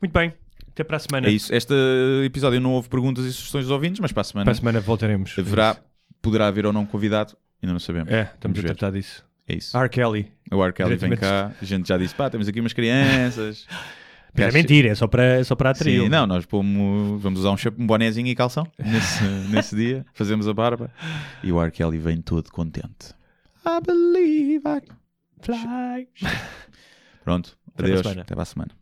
Muito bem. Até para a semana. É isso. Este episódio não houve perguntas e sugestões dos ouvintes, mas para a semana, Para a semana voltaremos. haverá, poderá haver ou não convidado, ainda não sabemos. É, estamos Vamos a ver. tratar disso. É isso. R. Kelly. O R. Kelly vem cá, a gente já disse, pá, temos aqui umas crianças. <laughs> Mas é mentira, é só para, é só para atrair. Sim, não, nós pomos, vamos usar um, um bonézinho e calção nesse, <laughs> nesse dia, fazemos a barba e o R. Kelly vem todo contente. I believe I fly. <laughs> Pronto, a adeus, até para a semana.